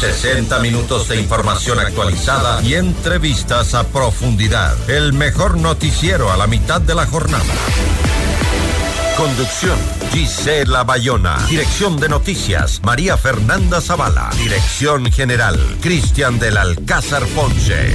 60 minutos de información actualizada y entrevistas a profundidad. El mejor noticiero a la mitad de la jornada. Conducción, Gisela Bayona. Dirección de noticias, María Fernanda Zavala. Dirección general, Cristian del Alcázar Ponce.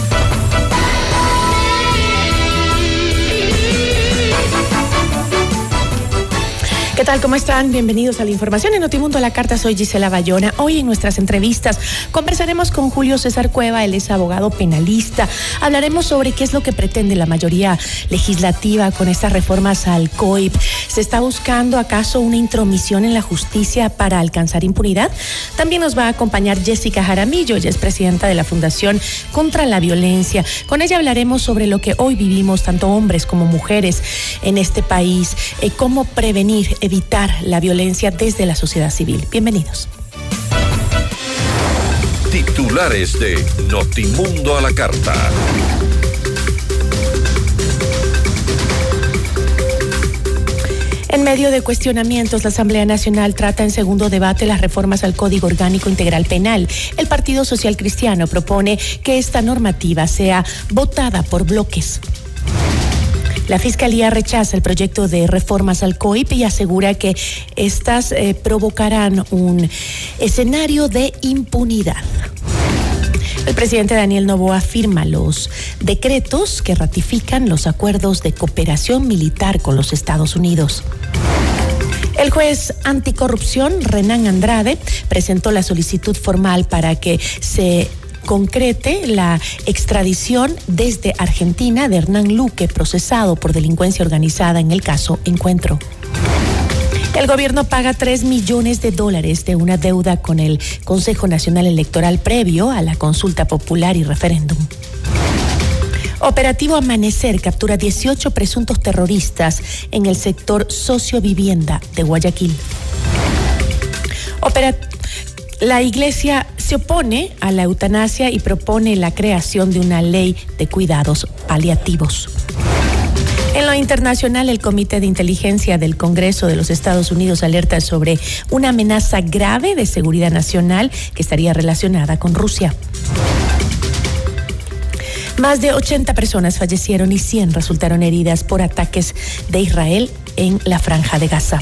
¿Qué tal? ¿Cómo están? Bienvenidos a la información en Notimundo a la Carta. Soy Gisela Bayona. Hoy en nuestras entrevistas conversaremos con Julio César Cueva, él es abogado penalista. Hablaremos sobre qué es lo que pretende la mayoría legislativa con estas reformas al COIP. ¿Se está buscando acaso una intromisión en la justicia para alcanzar impunidad? También nos va a acompañar Jessica Jaramillo, ella es presidenta de la Fundación contra la Violencia. Con ella hablaremos sobre lo que hoy vivimos, tanto hombres como mujeres en este país, eh, cómo prevenir, evitar la violencia desde la sociedad civil. Bienvenidos. Titulares de Notimundo a la Carta. En medio de cuestionamientos, la Asamblea Nacional trata en segundo debate las reformas al Código Orgánico Integral Penal. El Partido Social Cristiano propone que esta normativa sea votada por bloques. La Fiscalía rechaza el proyecto de reformas al COIP y asegura que estas eh, provocarán un escenario de impunidad. El presidente Daniel Novoa firma los decretos que ratifican los acuerdos de cooperación militar con los Estados Unidos. El juez anticorrupción, Renan Andrade, presentó la solicitud formal para que se concrete la extradición desde Argentina de Hernán Luque, procesado por delincuencia organizada en el caso Encuentro. El gobierno paga 3 millones de dólares de una deuda con el Consejo Nacional Electoral previo a la consulta popular y referéndum. Operativo Amanecer captura 18 presuntos terroristas en el sector sociovivienda de Guayaquil. la iglesia se opone a la eutanasia y propone la creación de una ley de cuidados paliativos. En lo internacional, el Comité de Inteligencia del Congreso de los Estados Unidos alerta sobre una amenaza grave de seguridad nacional que estaría relacionada con Rusia. Más de 80 personas fallecieron y 100 resultaron heridas por ataques de Israel en la franja de Gaza.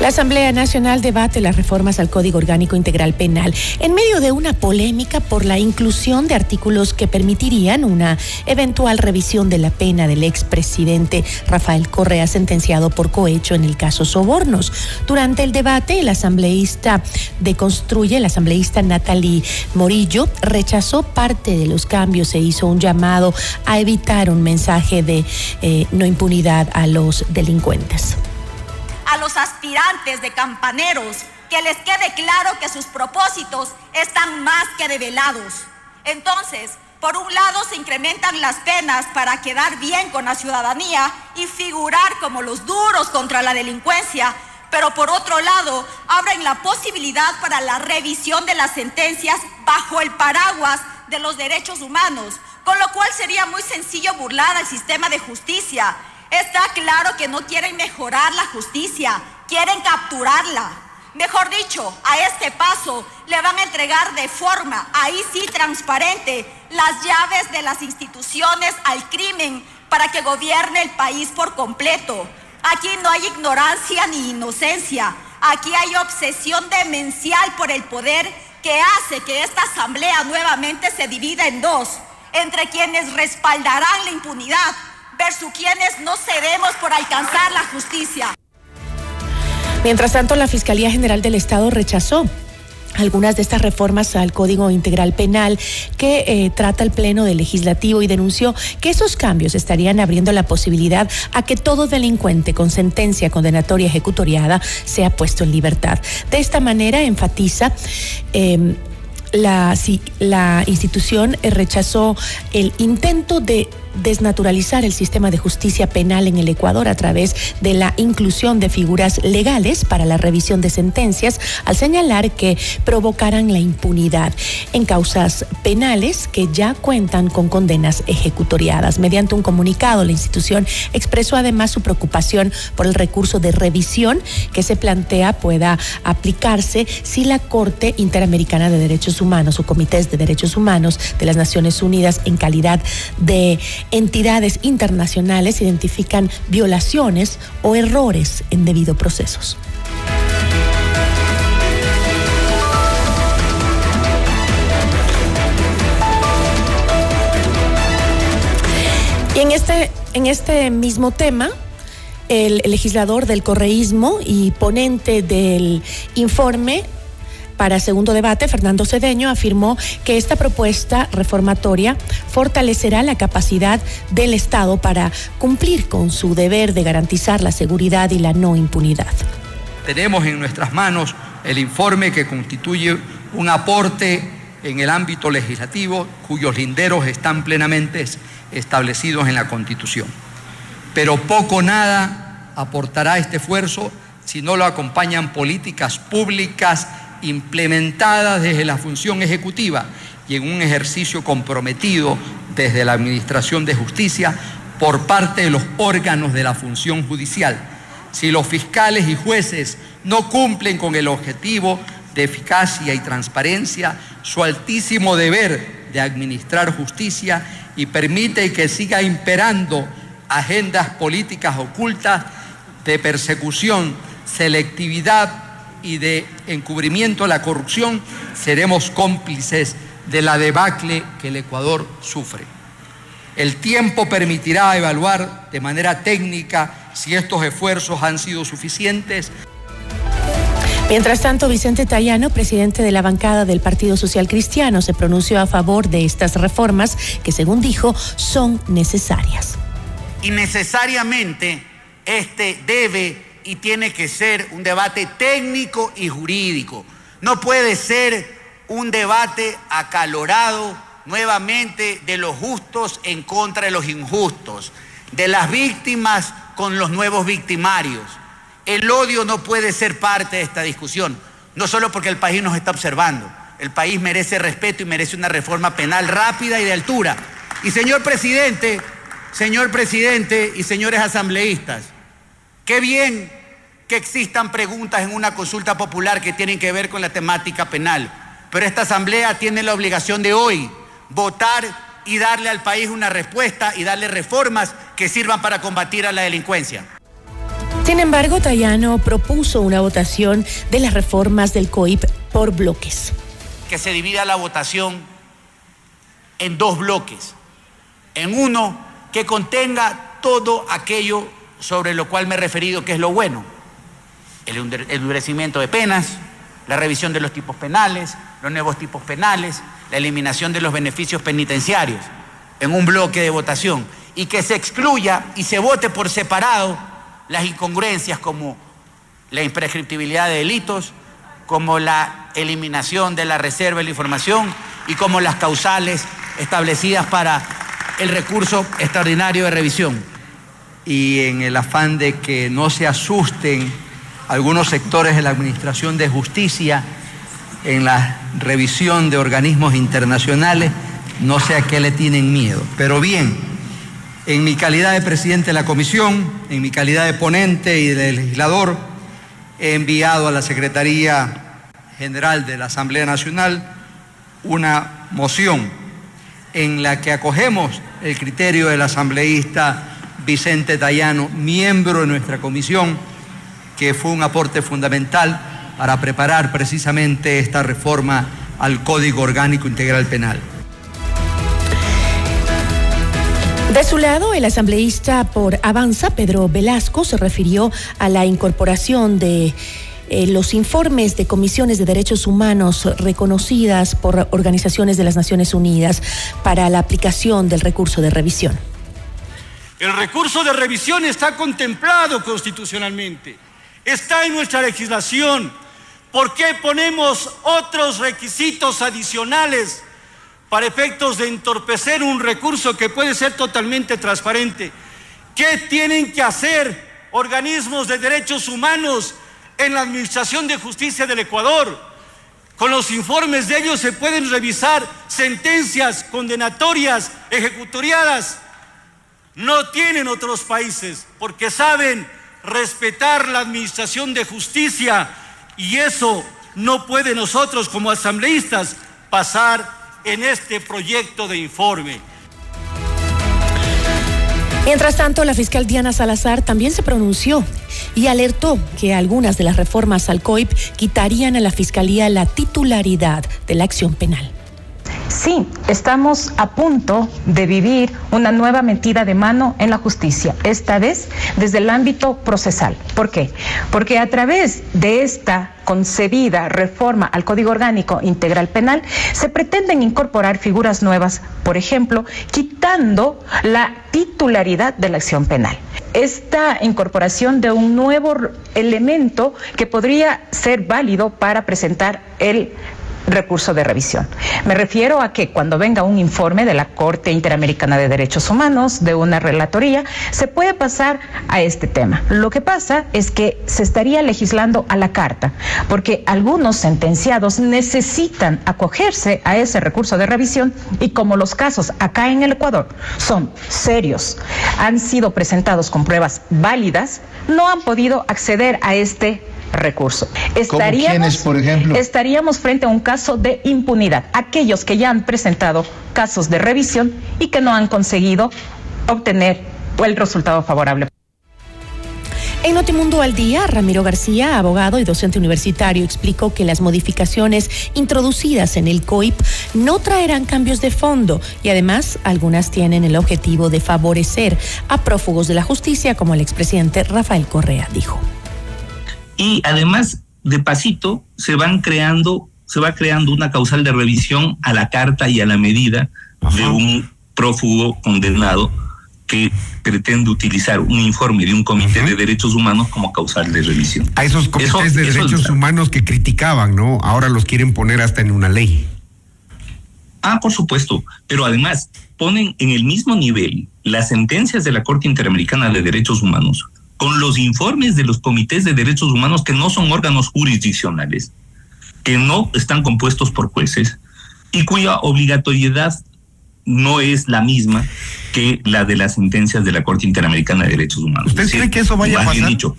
La Asamblea Nacional debate las reformas al Código Orgánico Integral Penal en medio de una polémica por la inclusión de artículos que permitirían una eventual revisión de la pena del expresidente Rafael Correa sentenciado por cohecho en el caso Sobornos. Durante el debate, el asambleísta de Construye, el asambleísta Natalie Morillo, rechazó parte de los cambios e hizo un llamado a evitar un mensaje de eh, no impunidad a los delincuentes a los aspirantes de campaneros que les quede claro que sus propósitos están más que develados. Entonces, por un lado se incrementan las penas para quedar bien con la ciudadanía y figurar como los duros contra la delincuencia, pero por otro lado abren la posibilidad para la revisión de las sentencias bajo el paraguas de los derechos humanos, con lo cual sería muy sencillo burlar al sistema de justicia Está claro que no quieren mejorar la justicia, quieren capturarla. Mejor dicho, a este paso le van a entregar de forma, ahí sí transparente, las llaves de las instituciones al crimen para que gobierne el país por completo. Aquí no hay ignorancia ni inocencia. Aquí hay obsesión demencial por el poder que hace que esta asamblea nuevamente se divida en dos, entre quienes respaldarán la impunidad versus quienes no cedemos por alcanzar la justicia. Mientras tanto, la Fiscalía General del Estado rechazó algunas de estas reformas al Código Integral Penal que eh, trata el Pleno del Legislativo y denunció que esos cambios estarían abriendo la posibilidad a que todo delincuente con sentencia condenatoria ejecutoriada sea puesto en libertad. De esta manera enfatiza em, la, la institución rechazó el intento de desnaturalizar el sistema de justicia penal en el Ecuador a través de la inclusión de figuras legales para la revisión de sentencias, al señalar que provocarán la impunidad en causas penales que ya cuentan con condenas ejecutoriadas. Mediante un comunicado, la institución expresó además su preocupación por el recurso de revisión que se plantea pueda aplicarse si la Corte Interamericana de Derechos Humanos o comités de derechos humanos de las Naciones Unidas en calidad de entidades internacionales identifican violaciones o errores en debido procesos. Y en este, en este mismo tema, el legislador del correísmo y ponente del informe para segundo debate, Fernando Cedeño afirmó que esta propuesta reformatoria fortalecerá la capacidad del Estado para cumplir con su deber de garantizar la seguridad y la no impunidad. Tenemos en nuestras manos el informe que constituye un aporte en el ámbito legislativo cuyos linderos están plenamente establecidos en la Constitución. Pero poco nada aportará este esfuerzo si no lo acompañan políticas públicas implementadas desde la función ejecutiva y en un ejercicio comprometido desde la Administración de Justicia por parte de los órganos de la función judicial. Si los fiscales y jueces no cumplen con el objetivo de eficacia y transparencia, su altísimo deber de administrar justicia y permite que siga imperando agendas políticas ocultas de persecución, selectividad y de encubrimiento a la corrupción, seremos cómplices de la debacle que el Ecuador sufre. El tiempo permitirá evaluar de manera técnica si estos esfuerzos han sido suficientes. Mientras tanto, Vicente Tayano, presidente de la bancada del Partido Social Cristiano, se pronunció a favor de estas reformas que, según dijo, son necesarias. Y necesariamente este debe y tiene que ser un debate técnico y jurídico. No puede ser un debate acalorado nuevamente de los justos en contra de los injustos, de las víctimas con los nuevos victimarios. El odio no puede ser parte de esta discusión, no solo porque el país nos está observando, el país merece respeto y merece una reforma penal rápida y de altura. Y señor presidente, señor presidente y señores asambleístas, qué bien que existan preguntas en una consulta popular que tienen que ver con la temática penal. Pero esta Asamblea tiene la obligación de hoy votar y darle al país una respuesta y darle reformas que sirvan para combatir a la delincuencia. Sin embargo, Tayano propuso una votación de las reformas del COIP por bloques. Que se divida la votación en dos bloques. En uno que contenga todo aquello sobre lo cual me he referido, que es lo bueno el endurecimiento de penas, la revisión de los tipos penales, los nuevos tipos penales, la eliminación de los beneficios penitenciarios en un bloque de votación y que se excluya y se vote por separado las incongruencias como la imprescriptibilidad de delitos, como la eliminación de la reserva de la información y como las causales establecidas para el recurso extraordinario de revisión. Y en el afán de que no se asusten algunos sectores de la Administración de Justicia en la revisión de organismos internacionales, no sé a qué le tienen miedo. Pero bien, en mi calidad de presidente de la comisión, en mi calidad de ponente y de legislador, he enviado a la Secretaría General de la Asamblea Nacional una moción en la que acogemos el criterio del asambleísta Vicente Dayano, miembro de nuestra comisión, que fue un aporte fundamental para preparar precisamente esta reforma al Código Orgánico Integral Penal. De su lado, el asambleísta por Avanza, Pedro Velasco, se refirió a la incorporación de eh, los informes de comisiones de derechos humanos reconocidas por organizaciones de las Naciones Unidas para la aplicación del recurso de revisión. El recurso de revisión está contemplado constitucionalmente, está en nuestra legislación. ¿Por qué ponemos otros requisitos adicionales para efectos de entorpecer un recurso que puede ser totalmente transparente? ¿Qué tienen que hacer organismos de derechos humanos en la Administración de Justicia del Ecuador? Con los informes de ellos se pueden revisar sentencias condenatorias ejecutoriadas. No tienen otros países porque saben respetar la Administración de Justicia y eso no puede nosotros como asambleístas pasar en este proyecto de informe. Mientras tanto, la fiscal Diana Salazar también se pronunció y alertó que algunas de las reformas al COIP quitarían a la Fiscalía la titularidad de la acción penal. Sí, estamos a punto de vivir una nueva metida de mano en la justicia, esta vez desde el ámbito procesal. ¿Por qué? Porque a través de esta concebida reforma al Código Orgánico Integral Penal se pretenden incorporar figuras nuevas, por ejemplo, quitando la titularidad de la acción penal. Esta incorporación de un nuevo elemento que podría ser válido para presentar el recurso de revisión. Me refiero a que cuando venga un informe de la Corte Interamericana de Derechos Humanos, de una relatoría, se puede pasar a este tema. Lo que pasa es que se estaría legislando a la carta, porque algunos sentenciados necesitan acogerse a ese recurso de revisión y como los casos acá en el Ecuador son serios, han sido presentados con pruebas válidas, no han podido acceder a este recurso. Estaríamos, por ejemplo? Estaríamos frente a un caso de impunidad. Aquellos que ya han presentado casos de revisión y que no han conseguido obtener el resultado favorable. En Notimundo al Día, Ramiro García, abogado y docente universitario, explicó que las modificaciones introducidas en el COIP no traerán cambios de fondo y además algunas tienen el objetivo de favorecer a prófugos de la justicia, como el expresidente Rafael Correa dijo. Y además, de pasito, se van creando, se va creando una causal de revisión a la carta y a la medida de un prófugo condenado que pretende utilizar un informe de un comité de derechos humanos como causal de revisión. A esos comités de derechos humanos que criticaban, ¿no? Ahora los quieren poner hasta en una ley. Ah, por supuesto, pero además ponen en el mismo nivel las sentencias de la Corte Interamericana de Derechos Humanos con los informes de los comités de derechos humanos que no son órganos jurisdiccionales, que no están compuestos por jueces y cuya obligatoriedad no es la misma que la de las sentencias de la Corte Interamericana de Derechos Humanos. ¿Usted cree que eso vaya a pasar? dicho,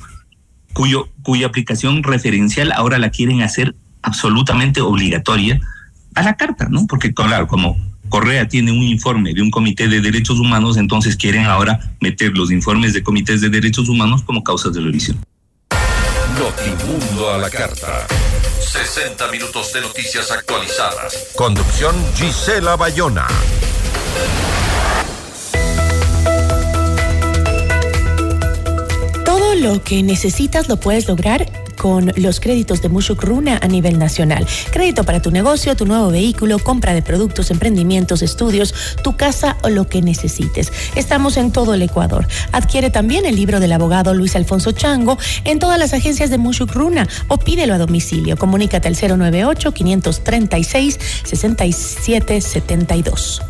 cuyo, cuya aplicación referencial ahora la quieren hacer absolutamente obligatoria a la carta, ¿no? Porque, claro, como Correa tiene un informe de un comité de derechos humanos, entonces quieren ahora meter los informes de comités de derechos humanos como causas de revisión. Notimundo a la carta. 60 minutos de noticias actualizadas. Conducción Gisela Bayona. Todo lo que necesitas lo puedes lograr con los créditos de Mushuk Runa a nivel nacional. Crédito para tu negocio, tu nuevo vehículo, compra de productos, emprendimientos, estudios, tu casa o lo que necesites. Estamos en todo el Ecuador. Adquiere también el libro del abogado Luis Alfonso Chango en todas las agencias de Mushuk Runa o pídelo a domicilio. Comunícate al 098 536 6772.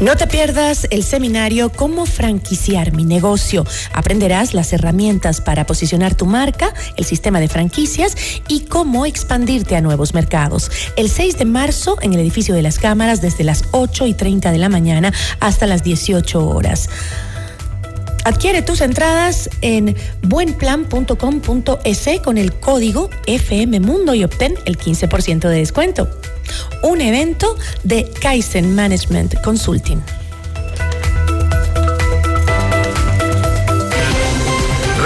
No te pierdas el seminario Cómo franquiciar mi negocio. Aprenderás las herramientas para posicionar tu marca, el sistema de franquicias y cómo expandirte a nuevos mercados. El 6 de marzo en el edificio de las cámaras desde las 8 y 30 de la mañana hasta las 18 horas. Adquiere tus entradas en buenplan.com.es con el código FM Mundo y obtén el 15% de descuento. Un evento de Kaizen Management Consulting.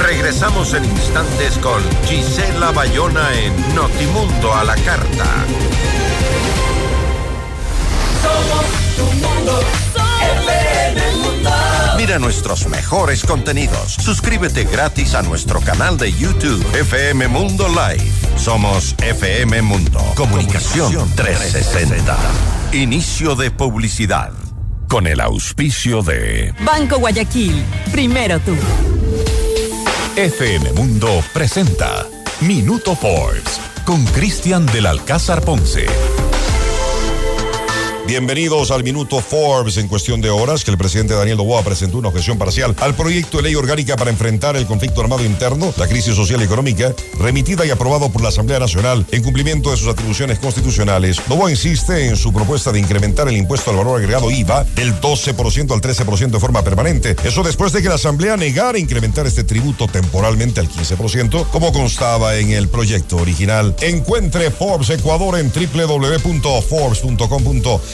Regresamos en instantes con Gisela Bayona en Notimundo a la Carta. Somos tu mundo. mundo. Mira nuestros mejores contenidos. Suscríbete gratis a nuestro canal de YouTube FM Mundo Live. Somos FM Mundo. Comunicación 360. Inicio de publicidad. Con el auspicio de Banco Guayaquil. Primero tú. FM Mundo presenta Minuto Forbes con Cristian del Alcázar Ponce. Bienvenidos al Minuto Forbes. En cuestión de horas, que el presidente Daniel Noboa presentó una objeción parcial al proyecto de ley orgánica para enfrentar el conflicto armado interno, la crisis social y económica, remitida y aprobado por la Asamblea Nacional en cumplimiento de sus atribuciones constitucionales. Noboa insiste en su propuesta de incrementar el impuesto al valor agregado IVA del 12% al 13% de forma permanente. Eso después de que la Asamblea negara incrementar este tributo temporalmente al 15%, como constaba en el proyecto original. Encuentre Forbes Ecuador en www.forbes.com.es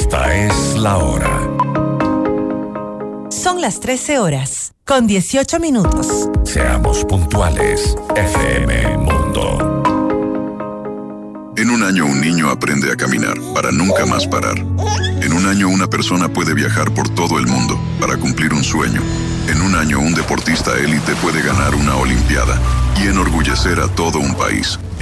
Esta es la hora. Son las 13 horas, con 18 minutos. Seamos puntuales, FM Mundo. En un año un niño aprende a caminar para nunca más parar. En un año una persona puede viajar por todo el mundo para cumplir un sueño. En un año un deportista élite puede ganar una Olimpiada y enorgullecer a todo un país.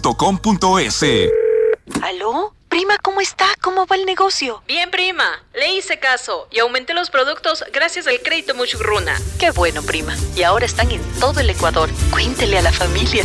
.com.es. ¿Aló? Prima, ¿cómo está? ¿Cómo va el negocio? Bien, prima. Le hice caso y aumenté los productos gracias al crédito Muchugruna. Qué bueno, prima. Y ahora están en todo el Ecuador. Cuéntele a la familia.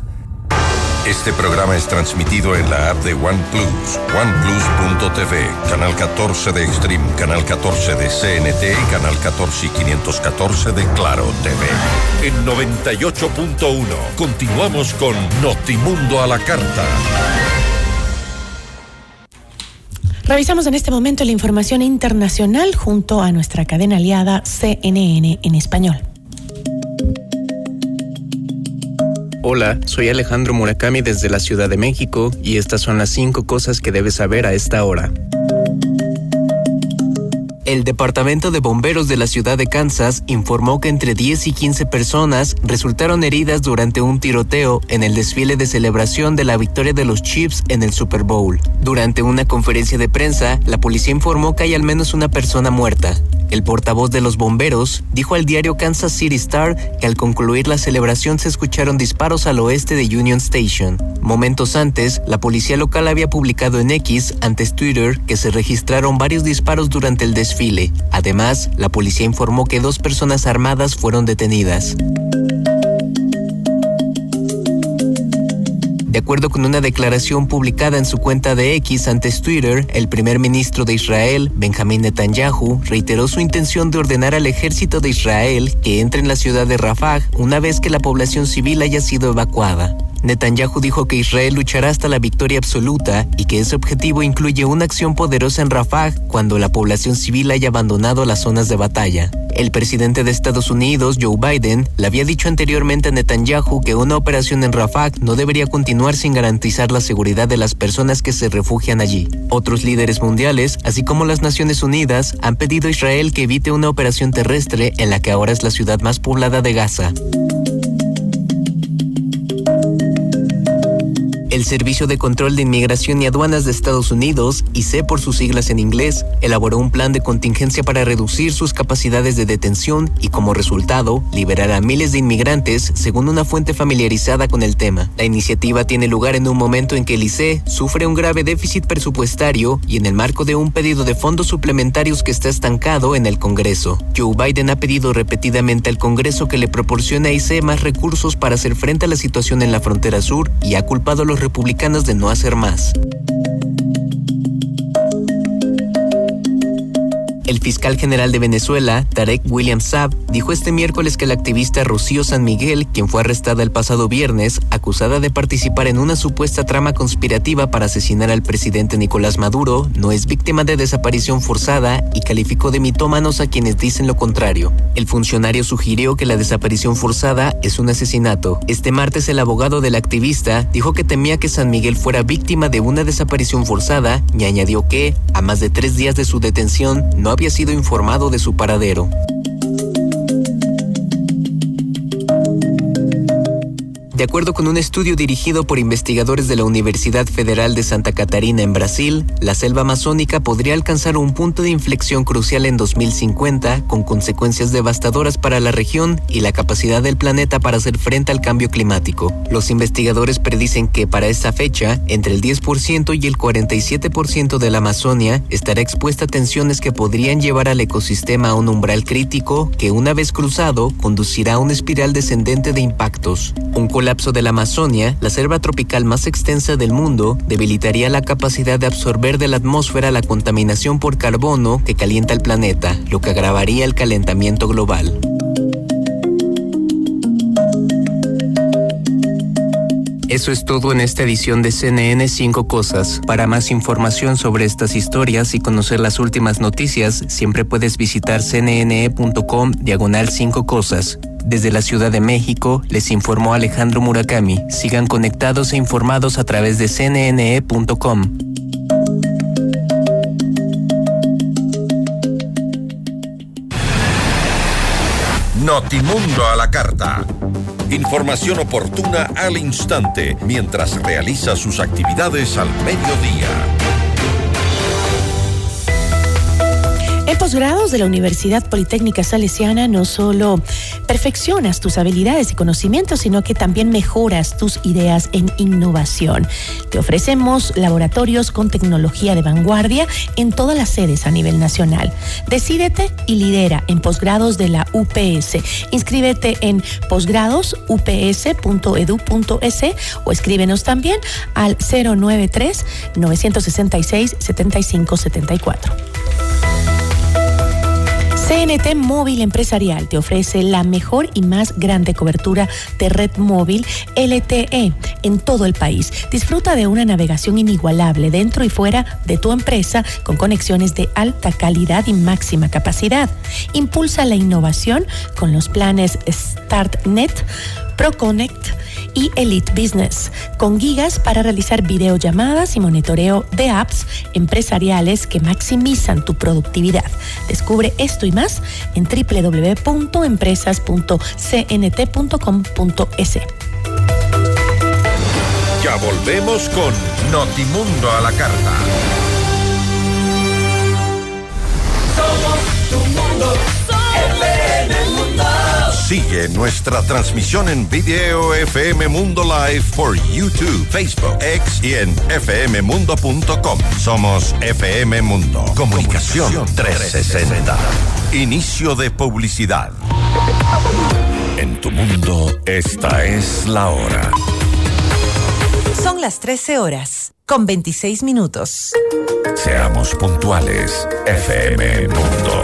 Este programa es transmitido en la app de OnePlus, oneplus.tv, canal 14 de Extreme, canal 14 de CNT y canal 14 y 514 de Claro TV. En 98.1 continuamos con Notimundo a la carta. Revisamos en este momento la información internacional junto a nuestra cadena aliada CNN en español. Hola, soy Alejandro Murakami desde la Ciudad de México y estas son las cinco cosas que debes saber a esta hora. El Departamento de Bomberos de la ciudad de Kansas informó que entre 10 y 15 personas resultaron heridas durante un tiroteo en el desfile de celebración de la victoria de los Chiefs en el Super Bowl. Durante una conferencia de prensa, la policía informó que hay al menos una persona muerta. El portavoz de los bomberos dijo al diario Kansas City Star que al concluir la celebración se escucharon disparos al oeste de Union Station. Momentos antes, la policía local había publicado en X, antes Twitter, que se registraron varios disparos durante el desfile. Además, la policía informó que dos personas armadas fueron detenidas. De acuerdo con una declaración publicada en su cuenta de X antes Twitter, el primer ministro de Israel, Benjamín Netanyahu, reiteró su intención de ordenar al ejército de Israel que entre en la ciudad de Rafah una vez que la población civil haya sido evacuada. Netanyahu dijo que Israel luchará hasta la victoria absoluta y que ese objetivo incluye una acción poderosa en Rafah cuando la población civil haya abandonado las zonas de batalla. El presidente de Estados Unidos, Joe Biden, le había dicho anteriormente a Netanyahu que una operación en Rafah no debería continuar sin garantizar la seguridad de las personas que se refugian allí. Otros líderes mundiales, así como las Naciones Unidas, han pedido a Israel que evite una operación terrestre en la que ahora es la ciudad más poblada de Gaza. El Servicio de Control de Inmigración y Aduanas de Estados Unidos, ICE por sus siglas en inglés, elaboró un plan de contingencia para reducir sus capacidades de detención y como resultado, liberar a miles de inmigrantes, según una fuente familiarizada con el tema. La iniciativa tiene lugar en un momento en que el ICE sufre un grave déficit presupuestario y en el marco de un pedido de fondos suplementarios que está estancado en el Congreso. Joe Biden ha pedido repetidamente al Congreso que le proporcione a ICE más recursos para hacer frente a la situación en la frontera sur y ha culpado a los de no hacer más. El fiscal general de Venezuela, Tarek William Saab, dijo este miércoles que la activista Rocío San Miguel, quien fue arrestada el pasado viernes, acusada de participar en una supuesta trama conspirativa para asesinar al presidente Nicolás Maduro, no es víctima de desaparición forzada y calificó de mitómanos a quienes dicen lo contrario. El funcionario sugirió que la desaparición forzada es un asesinato. Este martes el abogado del activista dijo que temía que San Miguel fuera víctima de una desaparición forzada y añadió que, a más de tres días de su detención, no había sido informado de su paradero. De acuerdo con un estudio dirigido por investigadores de la Universidad Federal de Santa Catarina en Brasil, la selva amazónica podría alcanzar un punto de inflexión crucial en 2050 con consecuencias devastadoras para la región y la capacidad del planeta para hacer frente al cambio climático. Los investigadores predicen que para esa fecha, entre el 10% y el 47% de la Amazonia estará expuesta a tensiones que podrían llevar al ecosistema a un umbral crítico que una vez cruzado conducirá a una espiral descendente de impactos. Un colapso de la Amazonia, la selva tropical más extensa del mundo, debilitaría la capacidad de absorber de la atmósfera la contaminación por carbono que calienta el planeta, lo que agravaría el calentamiento global. Eso es todo en esta edición de CNN 5 Cosas. Para más información sobre estas historias y conocer las últimas noticias, siempre puedes visitar cnne.com diagonal 5 Cosas. Desde la Ciudad de México, les informó Alejandro Murakami. Sigan conectados e informados a través de cnne.com. Notimundo a la carta. Información oportuna al instante mientras realiza sus actividades al mediodía. Posgrados de la Universidad Politécnica Salesiana no solo perfeccionas tus habilidades y conocimientos, sino que también mejoras tus ideas en innovación. Te ofrecemos laboratorios con tecnología de vanguardia en todas las sedes a nivel nacional. Decídete y lidera en posgrados de la UPS. Inscríbete en posgradosups.edu.es o escríbenos también al 093 966 7574. CNT Móvil Empresarial te ofrece la mejor y más grande cobertura de red móvil LTE en todo el país. Disfruta de una navegación inigualable dentro y fuera de tu empresa con conexiones de alta calidad y máxima capacidad. Impulsa la innovación con los planes StartNet, ProConnect, y Elite Business, con gigas para realizar videollamadas y monitoreo de apps empresariales que maximizan tu productividad. Descubre esto y más en www.empresas.cnt.com.es. Ya volvemos con Notimundo a la carta. Somos tu mundo. Sigue nuestra transmisión en video FM Mundo Live por YouTube, Facebook, X y en fmmundo.com. Somos FM Mundo. Comunicación 360. Inicio de publicidad. En tu mundo, esta es la hora. Son las 13 horas, con 26 minutos. Seamos puntuales, FM Mundo.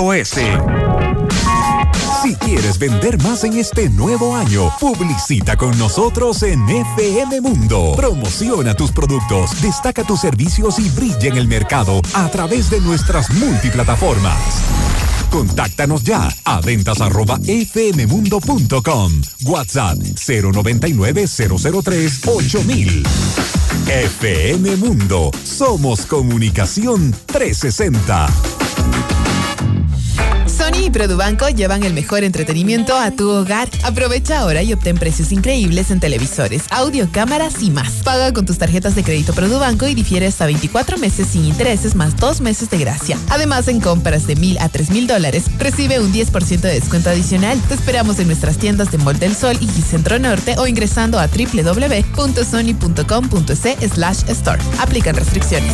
Si quieres vender más en este nuevo año, publicita con nosotros en FM Mundo. Promociona tus productos, destaca tus servicios y brilla en el mercado a través de nuestras multiplataformas. Contáctanos ya a ventas arroba fmmundo.com. WhatsApp 099 003 8000. FM Mundo. Somos comunicación 360. Produbanco llevan el mejor entretenimiento a tu hogar. Aprovecha ahora y obtén precios increíbles en televisores, audio, cámaras y más. Paga con tus tarjetas de crédito Produbanco y difiere hasta 24 meses sin intereses más 2 meses de gracia. Además, en compras de mil a tres mil dólares, recibe un 10% de descuento adicional. Te esperamos en nuestras tiendas de Mall del Sol y Centro Norte o ingresando a www.sony.com.es slash store. Aplican restricciones.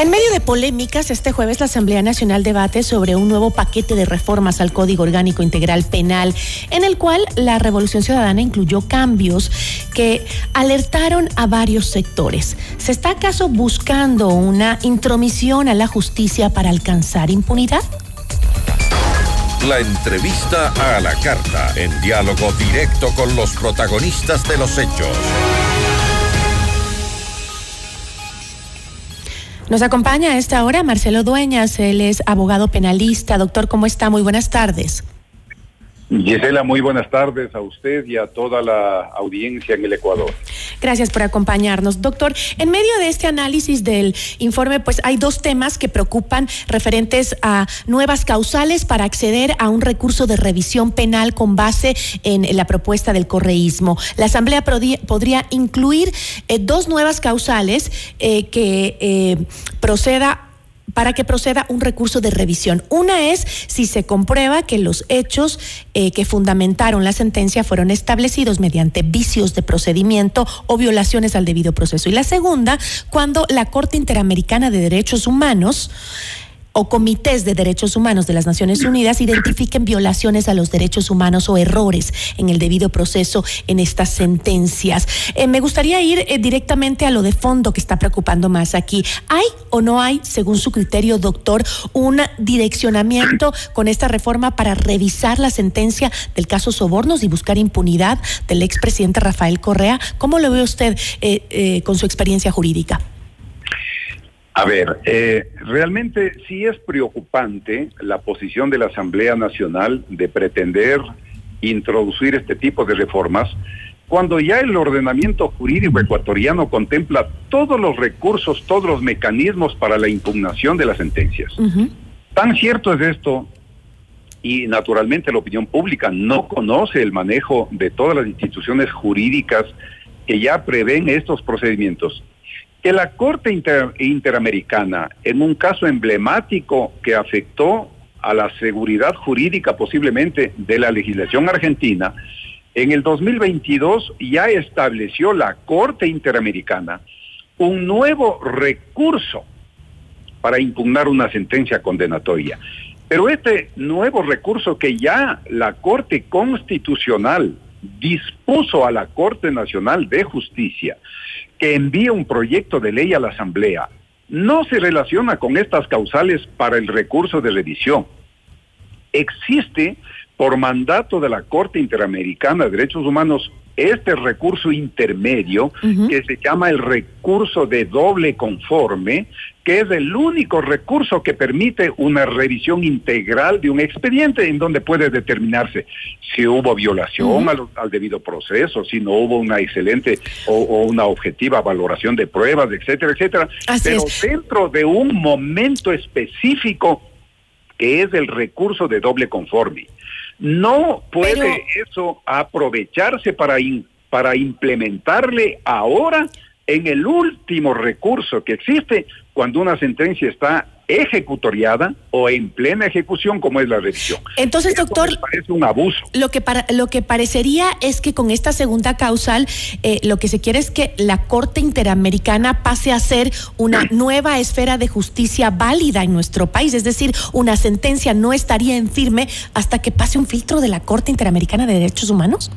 En medio de polémicas, este jueves la Asamblea Nacional debate sobre un nuevo paquete de reformas al Código Orgánico Integral Penal, en el cual la Revolución Ciudadana incluyó cambios que alertaron a varios sectores. ¿Se está acaso buscando una intromisión a la justicia para alcanzar impunidad? La entrevista a la carta, en diálogo directo con los protagonistas de los hechos. Nos acompaña a esta hora Marcelo Dueñas, él es abogado penalista. Doctor, ¿cómo está? Muy buenas tardes. Gisela, muy buenas tardes a usted y a toda la audiencia en el Ecuador. Gracias por acompañarnos. Doctor, en medio de este análisis del informe, pues hay dos temas que preocupan referentes a nuevas causales para acceder a un recurso de revisión penal con base en la propuesta del correísmo. La Asamblea podría incluir eh, dos nuevas causales eh, que eh, proceda para que proceda un recurso de revisión. Una es si se comprueba que los hechos eh, que fundamentaron la sentencia fueron establecidos mediante vicios de procedimiento o violaciones al debido proceso. Y la segunda, cuando la Corte Interamericana de Derechos Humanos o comités de derechos humanos de las Naciones Unidas identifiquen violaciones a los derechos humanos o errores en el debido proceso en estas sentencias. Eh, me gustaría ir eh, directamente a lo de fondo que está preocupando más aquí. ¿Hay o no hay, según su criterio, doctor, un direccionamiento con esta reforma para revisar la sentencia del caso Sobornos y buscar impunidad del expresidente Rafael Correa? ¿Cómo lo ve usted eh, con su experiencia jurídica? A ver, eh, realmente sí es preocupante la posición de la Asamblea Nacional de pretender introducir este tipo de reformas cuando ya el ordenamiento jurídico ecuatoriano contempla todos los recursos, todos los mecanismos para la impugnación de las sentencias. Tan cierto es esto, y naturalmente la opinión pública no conoce el manejo de todas las instituciones jurídicas que ya prevén estos procedimientos, que la Corte Interamericana, en un caso emblemático que afectó a la seguridad jurídica posiblemente de la legislación argentina, en el 2022 ya estableció la Corte Interamericana un nuevo recurso para impugnar una sentencia condenatoria. Pero este nuevo recurso que ya la Corte Constitucional dispuso a la Corte Nacional de Justicia que envíe un proyecto de ley a la Asamblea, no se relaciona con estas causales para el recurso de revisión. Existe por mandato de la Corte Interamericana de Derechos Humanos este recurso intermedio que se llama el recurso de doble conforme, que es el único recurso que permite una revisión integral de un expediente en donde puede determinarse si hubo violación al, debido proceso, si no hubo una excelente o, una objetiva valoración de pruebas, etcétera, etcétera. Pero dentro de un momento específico que es el recurso de doble conforme. No puede eso aprovecharse para, para implementarle ahora en el último recurso que existe cuando una sentencia está ejecutoriada o en plena ejecución como es la revisión. Entonces, doctor, parece un abuso. Lo que para, lo que parecería es que con esta segunda causal eh, lo que se quiere es que la Corte Interamericana pase a ser una nueva esfera de justicia válida en nuestro país, es decir, una sentencia no estaría en firme hasta que pase un filtro de la Corte Interamericana de Derechos Humanos.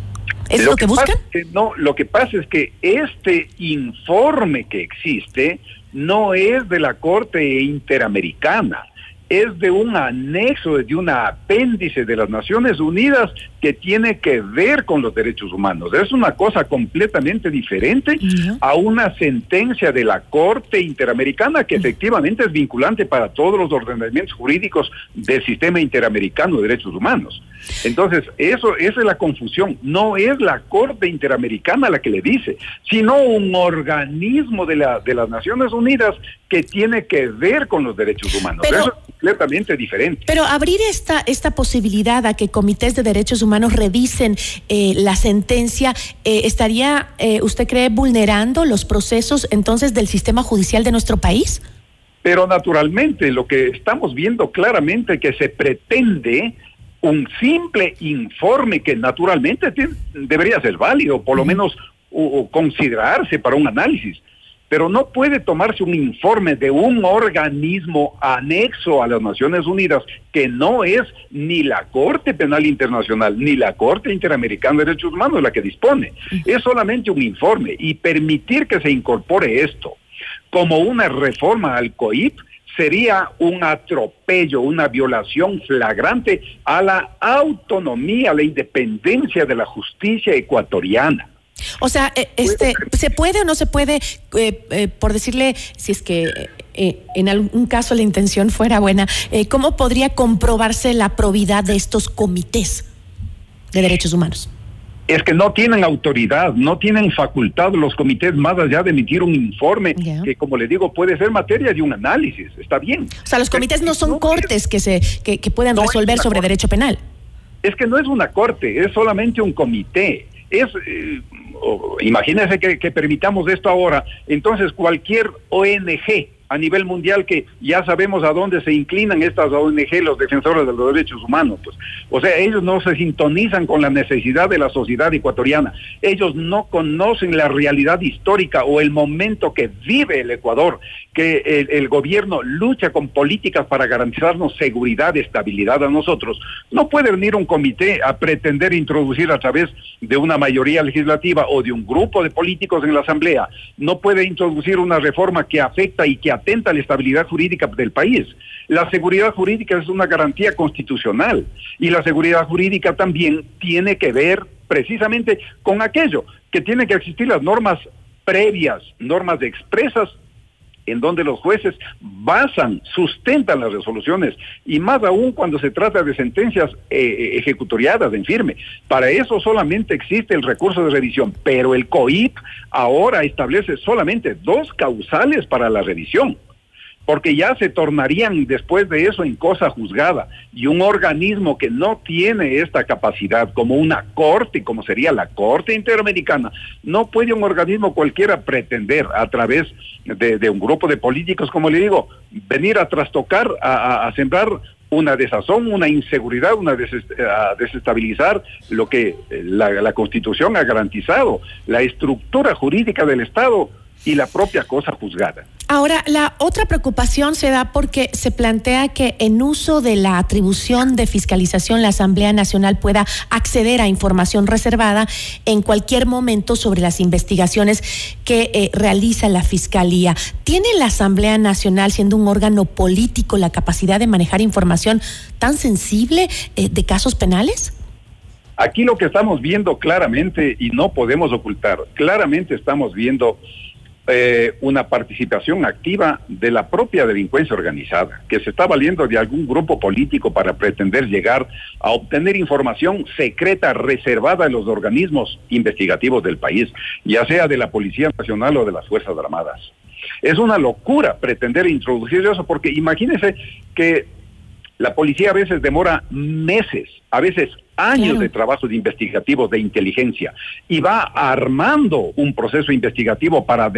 ¿Es lo, que, buscan? no, lo que pasa es que este informe que existe no es de la Corte Interamericana, es de un anexo, de un apéndice de las Naciones Unidas que tiene que ver con los derechos humanos. Es una cosa completamente diferente a una sentencia de la Corte Interamericana que efectivamente es vinculante para todos los ordenamientos jurídicos del sistema interamericano de derechos humanos. Entonces, eso, esa es la confusión. No es la Corte Interamericana la que le dice, sino un organismo de, la, de las Naciones Unidas que tiene que ver con los derechos humanos. eso es completamente diferente. Pero abrir esta, esta posibilidad a que comités de derechos humanos revisen eh, la sentencia, eh, ¿estaría, eh, usted cree, vulnerando los procesos entonces del sistema judicial de nuestro país? Pero naturalmente lo que estamos viendo claramente que se pretende un simple informe que naturalmente debería ser válido, por lo menos considerarse para un análisis, pero no puede tomarse un informe de un organismo anexo a las Naciones Unidas que no es ni la Corte Penal Internacional ni la Corte Interamericana de Derechos Humanos la que dispone. Es solamente un informe y permitir que se incorpore esto como una reforma al COIP sería un atropello, una violación flagrante a la autonomía, a la independencia de la justicia ecuatoriana. O sea, eh, este, ¿se puede o no se puede, eh, eh, por decirle, si es que en algún caso la intención fuera buena, cómo podría comprobarse la probidad de estos comités de derechos humanos? Es que no tienen autoridad, no tienen facultad los comités más allá de emitir un informe que, como le digo, puede ser materia de un análisis. Está bien. O sea, los comités no son cortes que se que, que puedan resolver sobre derecho penal. Es que no es una corte, es solamente un comité. Es, eh, imagínense que, que permitamos esto ahora. Entonces, cualquier ONG a nivel mundial que ya sabemos a dónde se inclinan estas ONG, los defensores de los derechos humanos. Pues. O sea, ellos no se sintonizan con la necesidad de la sociedad ecuatoriana. Ellos no conocen la realidad histórica o el momento que vive el Ecuador, que el, gobierno lucha con políticas para garantizarnos seguridad, estabilidad a nosotros. No puede venir un comité a pretender introducir a través de una mayoría legislativa o de un grupo de políticos en la Asamblea, no puede introducir una reforma que afecta y que atenta la estabilidad jurídica del país. La seguridad jurídica es una garantía constitucional y la seguridad jurídica también tiene que ver precisamente con aquello, que tiene que existir las normas previas, normas expresas en donde los jueces basan, sustentan las resoluciones, y más aún cuando se trata de sentencias eh, ejecutoriadas en firme. Para eso solamente existe el recurso de revisión, pero el COIP ahora establece solamente dos causales para la revisión porque ya se tornarían después de eso en cosa juzgada. Y un organismo que no tiene esta capacidad, como una corte, como sería la Corte Interamericana, no puede un organismo cualquiera pretender a través de, un grupo de políticos, como le digo, venir a trastocar, a, sembrar una desazón, una inseguridad, una a desestabilizar lo que la, la Constitución ha garantizado, la estructura jurídica del Estado y la propia cosa juzgada. Ahora, la otra preocupación se da porque se plantea que en uso de la atribución de fiscalización la Asamblea Nacional pueda acceder a información reservada en cualquier momento sobre las investigaciones que eh, realiza la Fiscalía. ¿Tiene la Asamblea Nacional, siendo un órgano político, la capacidad de manejar información tan sensible eh, de casos penales? Aquí lo que estamos viendo claramente, y no podemos ocultar, claramente estamos viendo eh, una participación activa de la propia delincuencia organizada, que se está valiendo de algún grupo político para pretender llegar a obtener información secreta reservada en los organismos investigativos del país, ya sea de la Policía Nacional o de las Fuerzas Armadas. Es una locura pretender introducir eso, porque imagínense que la policía a veces demora meses, a veces años de trabajo de investigativos de inteligencia y va armando un proceso investigativo para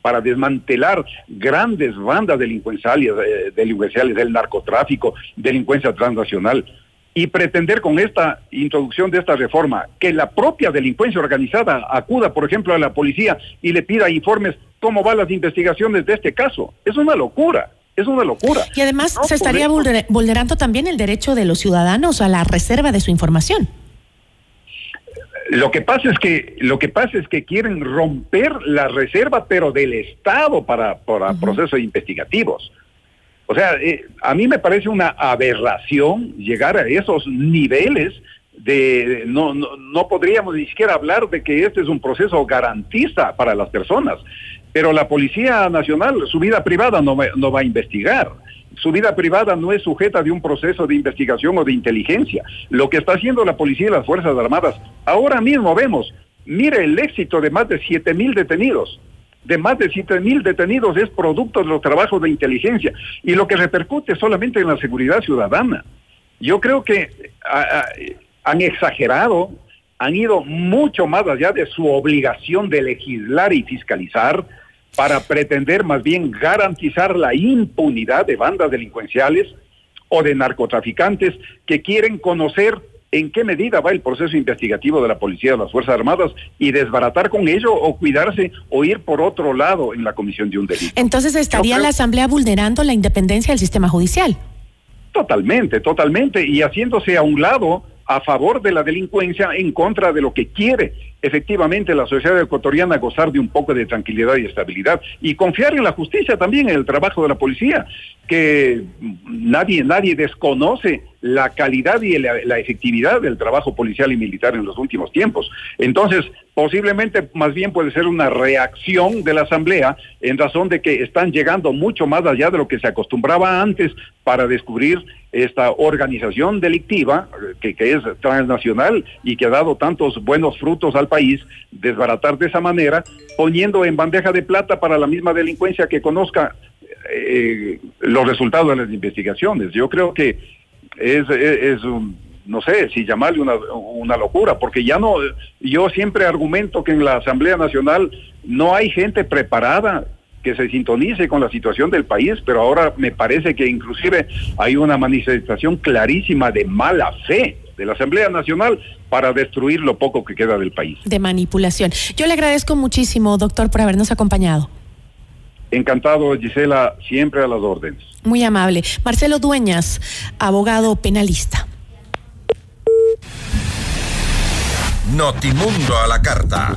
para desmantelar grandes bandas delincuenciales, eh, delincuenciales del narcotráfico, delincuencia transnacional y pretender con esta introducción de esta reforma que la propia delincuencia organizada acuda, por ejemplo, a la policía y le pida informes cómo van las investigaciones de este caso. Es una locura. Es una locura. Y además se estaría vulnerando también el derecho de los ciudadanos a la reserva de su información. Lo que pasa es que lo que pasa es que quieren romper la reserva, pero del Estado para, para procesos investigativos. O sea, eh, a mí me parece una aberración llegar a esos niveles de no, no, no podríamos ni siquiera hablar de que este es un proceso garantista para las personas. Pero la Policía Nacional, su vida privada no, va a investigar. Su vida privada no es sujeta de un proceso de investigación o de inteligencia. Lo que está haciendo la policía y las Fuerzas Armadas, ahora mismo vemos, mire el éxito de más de siete mil detenidos. De más de siete mil detenidos es producto de los trabajos de inteligencia y lo que repercute solamente en la seguridad ciudadana. Yo creo que han exagerado, han ido mucho más allá de su obligación de legislar y fiscalizar para pretender más bien garantizar la impunidad de bandas delincuenciales o de narcotraficantes que quieren conocer en qué medida va el proceso investigativo de la policía de las Fuerzas Armadas y desbaratar con ello o cuidarse o ir por otro lado en la comisión de un delito. Entonces, ¿estaría la Asamblea vulnerando la independencia del sistema judicial? Totalmente, totalmente, y haciéndose a un lado a favor de la delincuencia en contra de lo que quiere efectivamente la sociedad ecuatoriana gozar de un poco de tranquilidad y estabilidad y confiar en la justicia también en el trabajo de la policía que nadie nadie desconoce la calidad y la, efectividad del trabajo policial y militar en los últimos tiempos. Entonces, posiblemente más bien puede ser una reacción de la Asamblea en razón de que están llegando mucho más allá de lo que se acostumbraba antes para descubrir esta organización delictiva que, que es transnacional y que ha dado tantos buenos frutos al país, desbaratar de esa manera, poniendo en bandeja de plata para la misma delincuencia que conozca eh, los resultados de las investigaciones. Yo creo que es, es, no sé si llamarle una, una locura, porque ya no, yo siempre argumento que en la Asamblea Nacional no hay gente preparada que se sintonice con la situación del país, pero ahora me parece que inclusive hay una manifestación clarísima de mala fe de la Asamblea Nacional para destruir lo poco que queda del país. De manipulación. Yo le agradezco muchísimo, doctor, por habernos acompañado. Encantado, Gisela, siempre a las órdenes. Muy amable. Marcelo Dueñas, abogado penalista. Notimundo a la carta.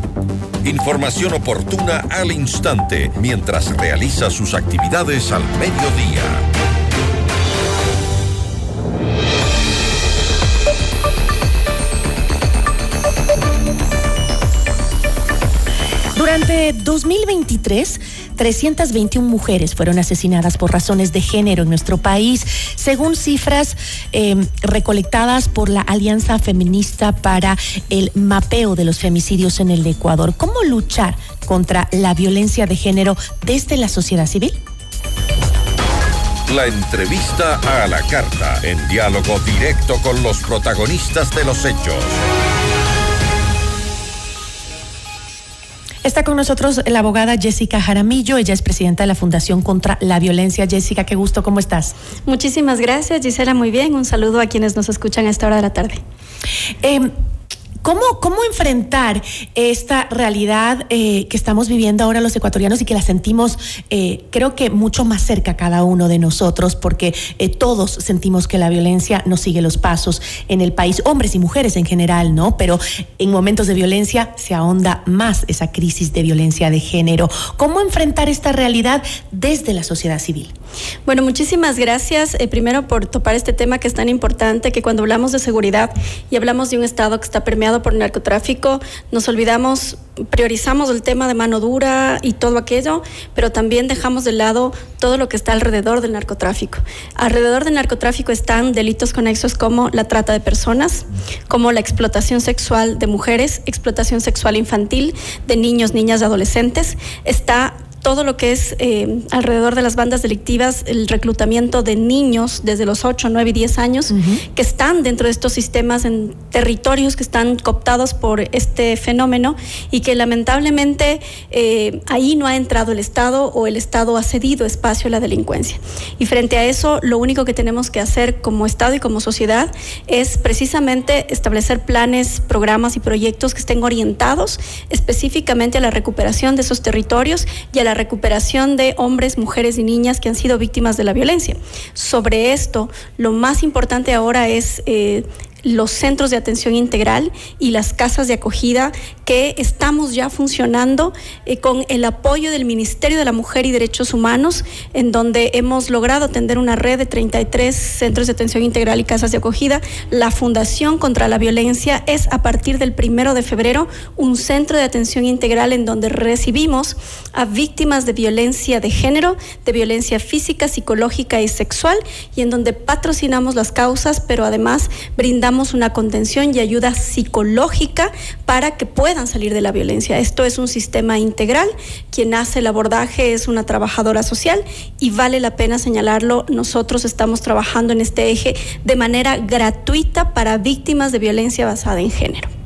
Información oportuna al instante mientras realiza sus actividades al mediodía. Durante 2023 321 mujeres fueron asesinadas por razones de género en nuestro país, según cifras eh, recolectadas por la Alianza Feminista para el Mapeo de los Femicidios en el Ecuador. ¿Cómo luchar contra la violencia de género desde la sociedad civil? La entrevista a la carta, en diálogo directo con los protagonistas de los hechos. Está con nosotros la abogada Jessica Jaramillo, ella es presidenta de la Fundación contra la Violencia. Jessica, qué gusto, ¿cómo estás? Muchísimas gracias, Gisela, muy bien. Un saludo a quienes nos escuchan a esta hora de la tarde. Eh, ¿Cómo, ¿Cómo enfrentar esta realidad eh, que estamos viviendo ahora los ecuatorianos y que la sentimos, eh, creo que mucho más cerca cada uno de nosotros, porque eh, todos sentimos que la violencia nos sigue los pasos en el país, hombres y mujeres en general, ¿no? Pero en momentos de violencia se ahonda más esa crisis de violencia de género. ¿Cómo enfrentar esta realidad desde la sociedad civil? Bueno, muchísimas gracias primero por topar este tema que es tan importante, que cuando hablamos de seguridad y hablamos de un Estado que está permeado por narcotráfico, nos olvidamos, priorizamos el tema de mano dura y todo aquello, pero también dejamos de lado todo lo que está alrededor del narcotráfico. Alrededor del narcotráfico están delitos conexos como la trata de personas, como la explotación sexual de mujeres, explotación sexual infantil de niños, niñas adolescentes. Está todo lo que es eh, alrededor de las bandas delictivas, el reclutamiento de niños desde los 8, 9 y 10 años que están dentro de estos sistemas en territorios que están cooptados por este fenómeno y que lamentablemente eh, ahí no ha entrado el Estado o el Estado ha cedido espacio a la delincuencia. Y frente a eso, lo único que tenemos que hacer como Estado y como sociedad es precisamente establecer planes, programas y proyectos que estén orientados específicamente a la recuperación de esos territorios y a la recuperación de hombres, mujeres y niñas que han sido víctimas de la violencia. Sobre esto, lo más importante ahora es eh, los centros de atención integral y las casas de acogida que estamos ya funcionando eh, con el apoyo del Ministerio de la Mujer y Derechos Humanos, en donde hemos logrado atender una red de 33 centros de atención integral y casas de acogida. La Fundación contra la Violencia es a partir del primero de febrero un centro de atención integral en donde recibimos a víctimas de violencia de género, de violencia física, psicológica y sexual, y en donde patrocinamos las causas, pero además brindamos una contención y ayuda psicológica para que puedan salir de la violencia. Esto es un sistema integral. Quien hace el abordaje es una trabajadora social y vale la pena señalarlo. Nosotros estamos trabajando en este eje de manera gratuita para víctimas de violencia basada en género.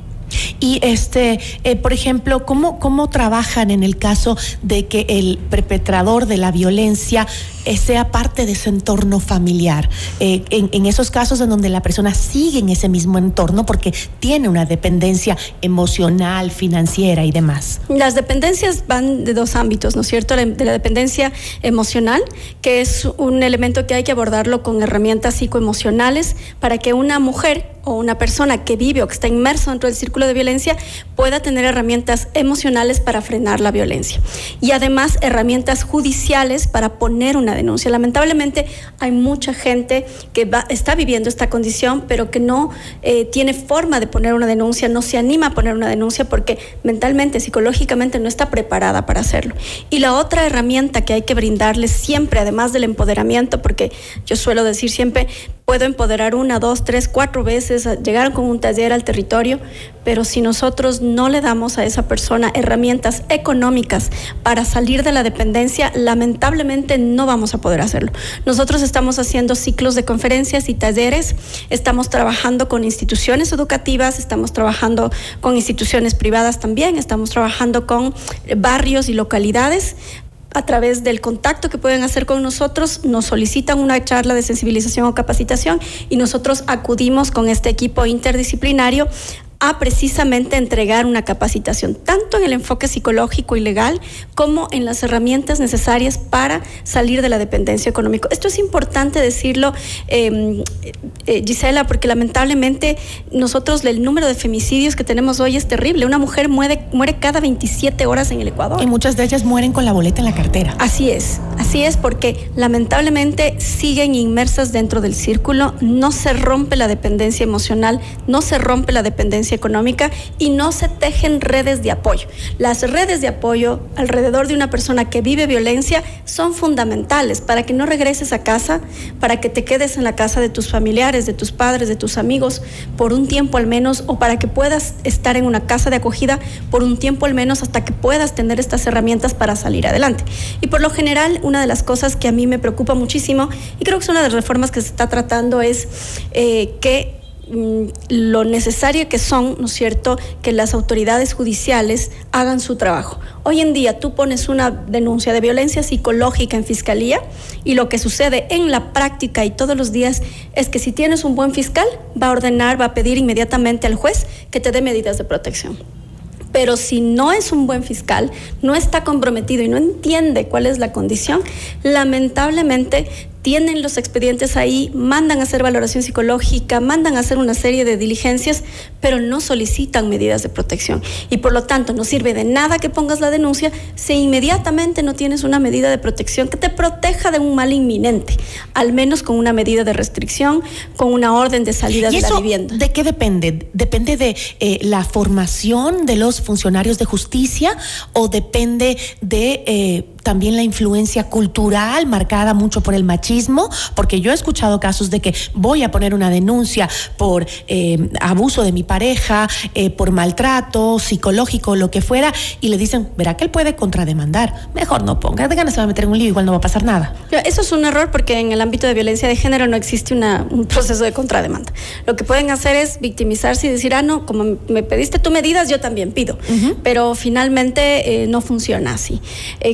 Y este, eh, por ejemplo, ¿cómo, ¿cómo trabajan en el caso de que el perpetrador de la violencia eh, sea parte de ese entorno familiar? Eh, en, en, esos casos en donde la persona sigue en ese mismo entorno porque tiene una dependencia emocional, financiera y demás. Las dependencias van de dos ámbitos, ¿no es cierto? De la dependencia emocional, que es un elemento que hay que abordarlo con herramientas psicoemocionales para que una mujer o una persona que vive o que está inmerso dentro del círculo de violencia pueda tener herramientas emocionales para frenar la violencia y además herramientas judiciales para poner una denuncia. Lamentablemente hay mucha gente que está viviendo esta condición pero que no eh, tiene forma de poner una denuncia, no se anima a poner una denuncia porque mentalmente, psicológicamente no está preparada para hacerlo. Y la otra herramienta que hay que brindarles siempre, además del empoderamiento, porque yo suelo decir siempre, puedo empoderar una, dos, tres, cuatro veces, llegar con un taller al territorio, pero si nosotros no le damos a esa persona herramientas económicas para salir de la dependencia, lamentablemente no vamos a poder hacerlo. Nosotros estamos haciendo ciclos de conferencias y talleres, estamos trabajando con instituciones educativas, estamos trabajando con instituciones privadas también, estamos trabajando con barrios y localidades a través del contacto que pueden hacer con nosotros, nos solicitan una charla de sensibilización o capacitación y nosotros acudimos con este equipo interdisciplinario a precisamente entregar una capacitación, tanto en el enfoque psicológico y legal como en las herramientas necesarias para salir de la dependencia económica. Esto es importante decirlo, eh, eh, Gisela, porque lamentablemente nosotros el número de femicidios que tenemos hoy es terrible. Una mujer muere, muere cada 27 horas en el Ecuador. Y muchas de ellas mueren con la boleta en la cartera. Así es, así es, porque lamentablemente siguen inmersas dentro del círculo, no se rompe la dependencia emocional, no se rompe la dependencia económica y no se tejen redes de apoyo. Las redes de apoyo alrededor de una persona que vive violencia son fundamentales para que no regreses a casa, para que te quedes en la casa de tus familiares, de tus padres, de tus amigos por un tiempo al menos o para que puedas estar en una casa de acogida por un tiempo al menos hasta que puedas tener estas herramientas para salir adelante. Y por lo general, una de las cosas que a mí me preocupa muchísimo y creo que es una de las reformas que se está tratando es eh, que lo necesario que son, ¿no es cierto?, que las autoridades judiciales hagan su trabajo. Hoy en día tú pones una denuncia de violencia psicológica en fiscalía y lo que sucede en la práctica y todos los días es que si tienes un buen fiscal, va a ordenar, va a pedir inmediatamente al juez que te dé medidas de protección pero si no es un buen fiscal, no está comprometido y no entiende cuál es la condición, lamentablemente tienen los expedientes ahí, mandan a hacer valoración psicológica, mandan a hacer una serie de diligencias, pero no solicitan medidas de protección. Y por lo tanto, no sirve de nada que pongas la denuncia si inmediatamente no tienes una medida de protección que te proteja de un mal inminente, al menos con una medida de restricción, con una orden de salida de la vivienda. ¿De qué depende? ¿Depende de eh, la formación de los funcionarios de justicia o depende de... Eh, también la influencia cultural marcada mucho por el machismo, porque yo he escuchado casos de que voy a poner una denuncia por eh, abuso de mi pareja, eh, por maltrato psicológico, lo que fuera, y le dicen, verá que él puede contrademandar, mejor no ponga, de ganas se va a meter en un lío, igual no va a pasar nada. Eso es un error porque en el ámbito de violencia de género no existe una, un proceso de contrademanda. Lo que pueden hacer es victimizarse y decir, ah, no, como me pediste tú medidas, yo también pido, pero finalmente eh, no funciona así.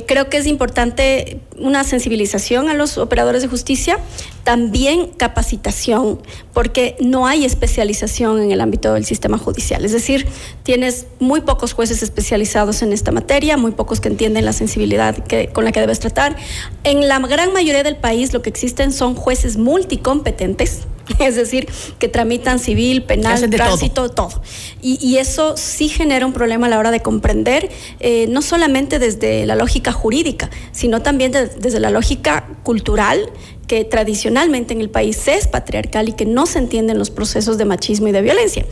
creo que es importante una sensibilización a los operadores de justicia, también capacitación, porque no hay especialización en el ámbito del sistema judicial. Es decir, tienes muy pocos jueces especializados en esta materia, muy pocos que entienden la sensibilidad que, con la que debes tratar. En la gran mayoría del país lo que existen son jueces multicompetentes, es decir, que tramitan civil, penal, tránsito, todo. Y, eso sí genera un problema a la hora de comprender, eh, no solamente desde la lógica jurídica, sino también desde la lógica cultural que tradicionalmente en el país es patriarcal y que no se entienden los procesos de machismo y de violencia.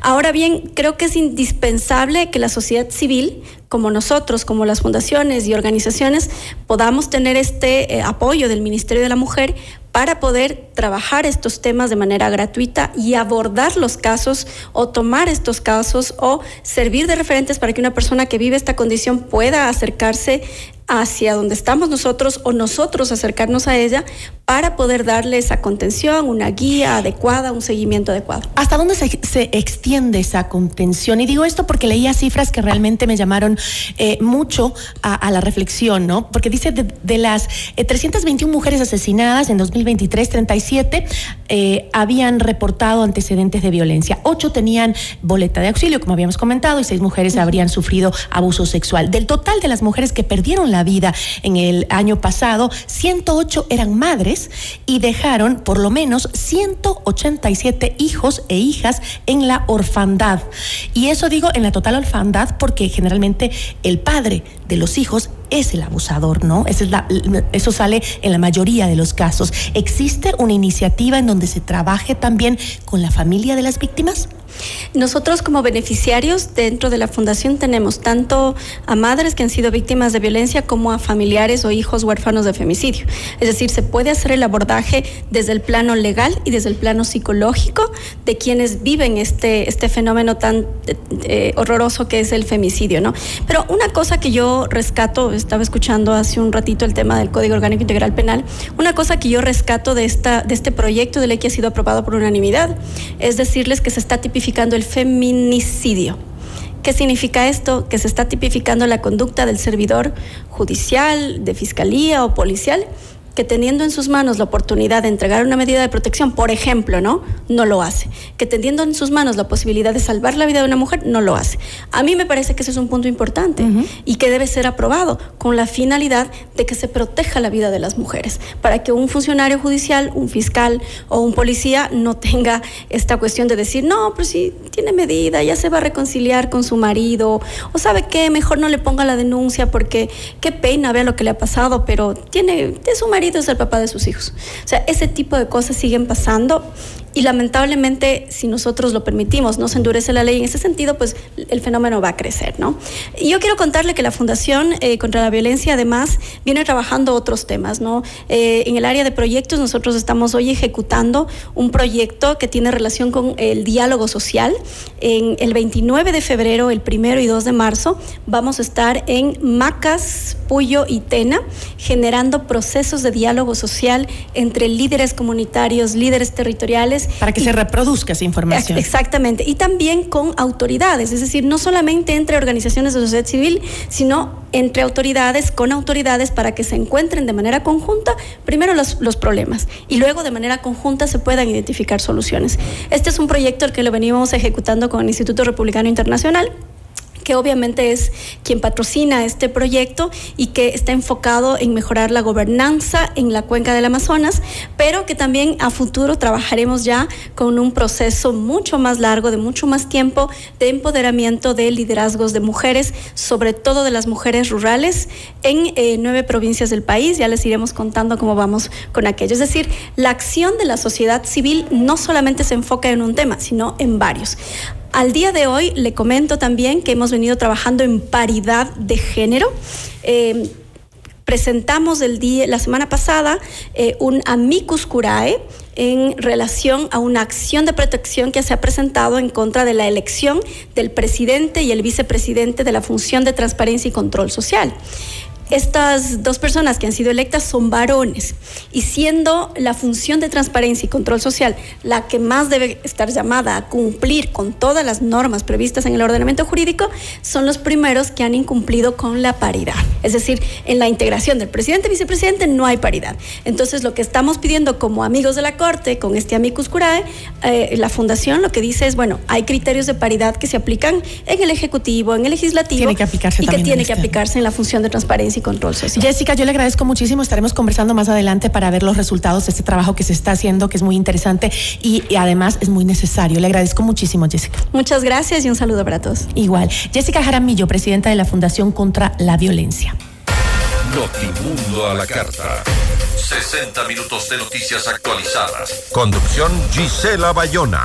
Ahora bien, creo que es indispensable que la sociedad civil, como nosotros, como las fundaciones y organizaciones, podamos tener este eh, apoyo del Ministerio de la Mujer para poder trabajar estos temas de manera gratuita y abordar los casos o tomar estos casos o servir de referentes para que una persona que vive esta condición pueda acercarse hacia donde estamos nosotros o nosotros acercarnos a ella para poder darle esa contención, una guía adecuada, un seguimiento adecuado. ¿Hasta dónde se, extiende esa contención? Y digo esto porque leía cifras que realmente me llamaron eh, mucho a, la reflexión, ¿no? Porque dice de, las 321 eh, mujeres asesinadas en 2023, 37 eh, habían reportado antecedentes de violencia. Ocho tenían boleta de auxilio, como habíamos comentado, y seis mujeres habrían sufrido abuso sexual. Del total de las mujeres que perdieron la vida en el año pasado, 108 eran madres y dejaron por lo menos 187 hijos e hijas en la orfandad. Y eso digo en la total orfandad porque generalmente el padre de los hijos es el abusador, ¿no? es eso sale en la mayoría de los casos. ¿Existe una iniciativa en donde se trabaje también con la familia de las víctimas? Nosotros como beneficiarios dentro de la fundación tenemos tanto a madres que han sido víctimas de violencia como a familiares o hijos huérfanos de femicidio. Es decir, se puede hacer el abordaje desde el plano legal y desde el plano psicológico de quienes viven este, este fenómeno tan eh, horroroso que es el femicidio, ¿no? Pero una cosa que yo rescato, estaba escuchando hace un ratito el tema del Código Orgánico Integral Penal, una cosa que yo rescato de, esta, de este proyecto de ley que ha sido aprobado por unanimidad es decirles que se está tipificando el feminicidio. ¿Qué significa esto? Que se está tipificando la conducta del servidor judicial, de fiscalía o policial que teniendo en sus manos la oportunidad de entregar una medida de protección, por ejemplo, ¿no? No lo hace. Que teniendo en sus manos la posibilidad de salvar la vida de una mujer, no lo hace. A mí me parece que ese es un punto importante y que debe ser aprobado con la finalidad de que se proteja la vida de las mujeres, para que un funcionario judicial, un fiscal o un policía no tenga esta cuestión de decir, no, pero si tiene medida, ya se va a reconciliar con su marido, o sabe qué, mejor no le ponga la denuncia porque qué pena, vea lo que le ha pasado, pero tiene, de su marido es el papá de sus hijos. O sea, ese tipo de cosas siguen pasando y lamentablemente si nosotros lo permitimos, no se endurece la ley en ese sentido, pues el fenómeno va a crecer, ¿no? Yo quiero contarle que la Fundación eh, contra la Violencia además viene trabajando otros temas, ¿no? Eh, en el área de proyectos nosotros estamos hoy ejecutando un proyecto que tiene relación con el diálogo social. En el 29 de febrero, el primero y 2 de marzo, vamos a estar en Macas, Puyo y Tena, generando procesos de diálogo social entre líderes comunitarios, líderes territoriales. Para que se reproduzca esa información. Exactamente. Y también con autoridades, es decir, no solamente entre organizaciones de sociedad civil, sino entre autoridades, con autoridades, para que se encuentren de manera conjunta primero los, los problemas y luego de manera conjunta se puedan identificar soluciones. Este es un proyecto al que lo venimos ejecutando con el Instituto Republicano Internacional que obviamente es quien patrocina este proyecto y que está enfocado en mejorar la gobernanza en la cuenca del Amazonas, pero que también a futuro trabajaremos ya con un proceso mucho más largo, de mucho más tiempo, de empoderamiento de liderazgos de mujeres, sobre todo de las mujeres rurales, en eh, nueve provincias del país. Ya les iremos contando cómo vamos con aquello. Es decir, la acción de la sociedad civil no solamente se enfoca en un tema, sino en varios. Al día de hoy le comento también que hemos venido trabajando en paridad de género. Eh, presentamos el día, la semana pasada eh, un amicus curae en relación a una acción de protección que se ha presentado en contra de la elección del presidente y el vicepresidente de la función de transparencia y control social estas dos personas que han sido electas son varones y siendo la función de transparencia y control social la que más debe estar llamada a cumplir con todas las normas previstas en el ordenamiento jurídico, son los primeros que han incumplido con la paridad. Es decir, en la integración del presidente y vicepresidente no hay paridad. Entonces, lo que estamos pidiendo como amigos de la Corte, con este amicus curae, eh, la Fundación lo que dice es, bueno, hay criterios de paridad que se aplican en el Ejecutivo, en el Legislativo y que tiene que aplicarse en la función de transparencia control social. Jessica, yo le agradezco muchísimo. Estaremos conversando más adelante para ver los resultados de este trabajo que se está haciendo, que es muy interesante y, y además es muy necesario. Le agradezco muchísimo, Jessica. Muchas gracias y un saludo para todos. Igual. Jessica Jaramillo, presidenta de la Fundación contra la Violencia. Notimundo a la carta. 60 minutos de noticias actualizadas. Conducción Gisela Bayona.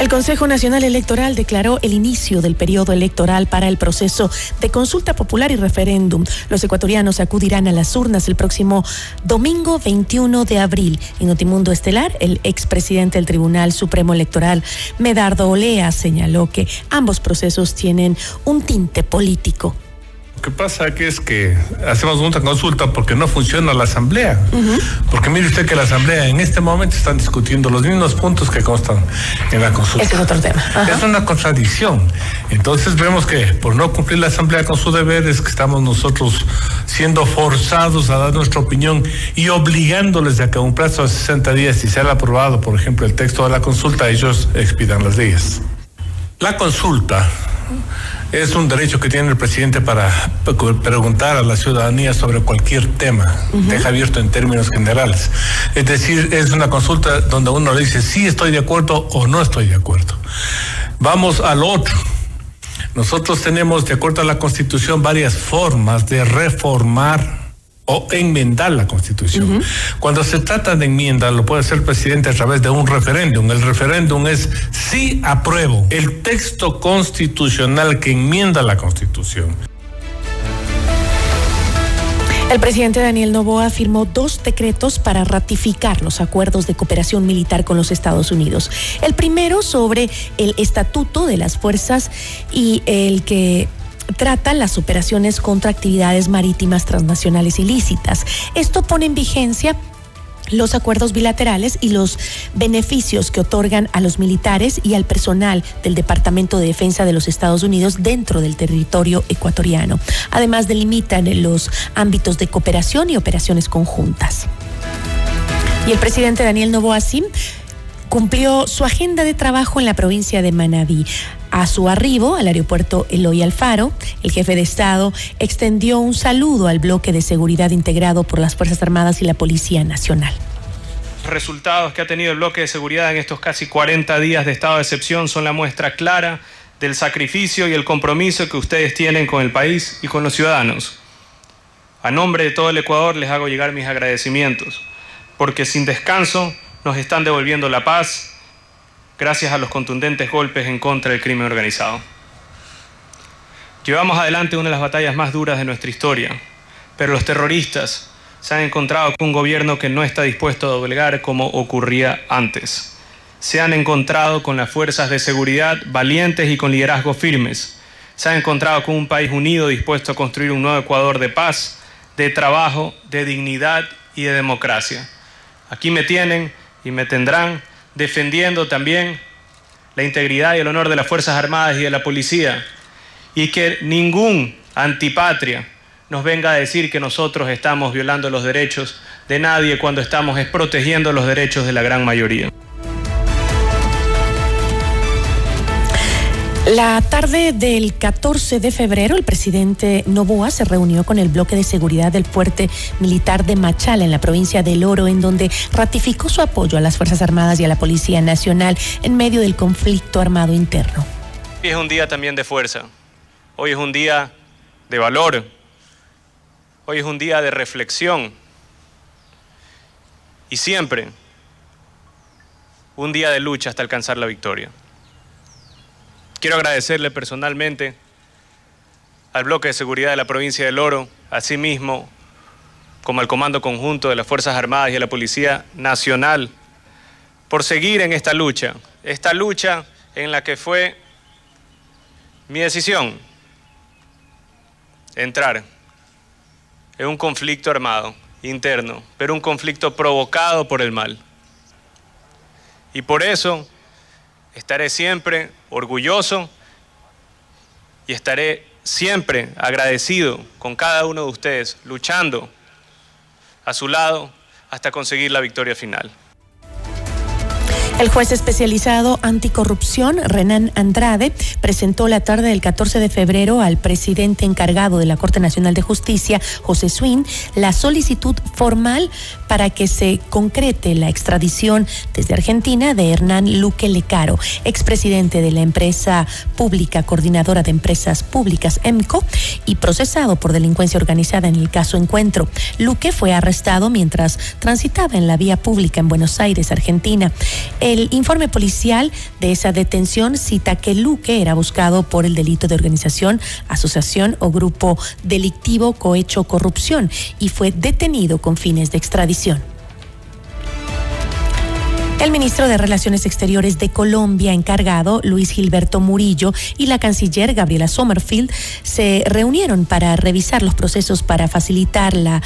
El Consejo Nacional Electoral declaró el inicio del periodo electoral para el proceso de consulta popular y referéndum. Los ecuatorianos acudirán a las urnas el próximo domingo 21 de abril. En Notimundo Estelar, el expresidente del Tribunal Supremo Electoral, Medardo Olea, señaló que ambos procesos tienen un tinte político. Lo que pasa que es que hacemos una consulta porque no funciona la asamblea. Porque mire usted que la asamblea en este momento están discutiendo los mismos puntos que constan en la consulta. Ese es otro tema. Ajá. Es una contradicción. Entonces vemos que por no cumplir la asamblea con su deber es que estamos nosotros siendo forzados a dar nuestra opinión y obligándoles a que a un plazo de 60 días, si se ha aprobado, por ejemplo, el texto de la consulta, ellos expidan las leyes. La consulta es un derecho que tiene el presidente para preguntar a la ciudadanía sobre cualquier tema, deja abierto en términos generales. Es decir, es una consulta donde uno le dice sí estoy de acuerdo o no estoy de acuerdo. Vamos al otro. Nosotros tenemos, de acuerdo a la Constitución, varias formas de reformar o enmendar la Constitución. Uh -huh. Cuando se trata de enmienda, lo puede hacer el presidente a través de un referéndum. El referéndum es sí apruebo el texto constitucional que enmienda la Constitución. El presidente Daniel Novoa firmó dos decretos para ratificar los acuerdos de cooperación militar con los Estados Unidos. El primero sobre el estatuto de las fuerzas y el que trata las operaciones contra actividades marítimas transnacionales ilícitas. Esto pone en vigencia los acuerdos bilaterales y los beneficios que otorgan a los militares y al personal del Departamento de Defensa de los Estados Unidos dentro del territorio ecuatoriano. Además, delimitan los ámbitos de cooperación y operaciones conjuntas. Y el presidente Daniel Novoa Sim cumplió su agenda de trabajo en la provincia de Manabí. A su arribo al aeropuerto Eloy Alfaro, el jefe de Estado extendió un saludo al bloque de seguridad integrado por las Fuerzas Armadas y la Policía Nacional. resultados que ha tenido el bloque de seguridad en estos casi 40 días de estado de excepción son la muestra clara del sacrificio y el compromiso que ustedes tienen con el país y con los ciudadanos. A nombre de todo el Ecuador les hago llegar mis agradecimientos, porque sin descanso nos están devolviendo la paz gracias a los contundentes golpes en contra del crimen organizado. Llevamos adelante una de las batallas más duras de nuestra historia, pero los terroristas se han encontrado con un gobierno que no está dispuesto a doblegar como ocurría antes. Se han encontrado con las fuerzas de seguridad valientes y con liderazgos firmes. Se han encontrado con un país unido dispuesto a construir un nuevo Ecuador de paz, de trabajo, de dignidad y de democracia. Aquí me tienen y me tendrán defendiendo también la integridad y el honor de las Fuerzas Armadas y de la policía. Y que ningún antipatria nos venga a decir que nosotros estamos violando los derechos de nadie cuando estamos protegiendo los derechos de la gran mayoría. La tarde del 14 de febrero, el presidente Novoa se reunió con el bloque de seguridad del fuerte militar de Machala en la provincia del Oro, en donde ratificó su apoyo a las Fuerzas Armadas y a la Policía Nacional en medio del conflicto armado interno. Hoy es un día también de fuerza, hoy es un día de valor, hoy es un día de reflexión y siempre un día de lucha hasta alcanzar la victoria. Quiero agradecerle personalmente al bloque de seguridad de la provincia del Oro, asimismo como al Comando Conjunto de las Fuerzas Armadas y a la Policía Nacional, por seguir en esta lucha, esta lucha en la que fue mi decisión entrar en un conflicto armado interno, pero un conflicto provocado por el mal. Y por eso estaré siempre orgulloso y estaré siempre agradecido con cada uno de ustedes, luchando a su lado hasta conseguir la victoria final. El juez especializado anticorrupción, Renan Andrade, presentó la tarde del 14 de febrero al presidente encargado de la Corte Nacional de Justicia, José Swin, la solicitud formal para que se concrete la extradición desde Argentina de Hernán Luque Lecaro, expresidente de la empresa pública coordinadora de empresas públicas EMCO y procesado por delincuencia organizada en el caso Encuentro. Luque fue arrestado mientras transitaba en la vía pública en Buenos Aires, Argentina. Informe policial de esa detención cita que Luque era buscado por el delito de organización, asociación o grupo delictivo cohecho corrupción y fue detenido con fines de extradición. El ministro de Relaciones Exteriores de Colombia, encargado, Luis Gilberto Murillo, y la canciller Gabriela Sommerfield se reunieron para revisar los procesos para facilitar la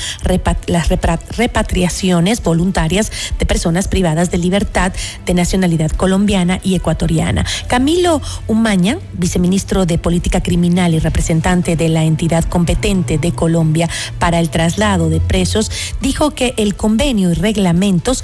las repatriaciones voluntarias de personas privadas de libertad de nacionalidad colombiana y ecuatoriana. Camilo Umaña, viceministro de Política Criminal y representante de la entidad competente de Colombia para el traslado de presos, dijo que el convenio y reglamentos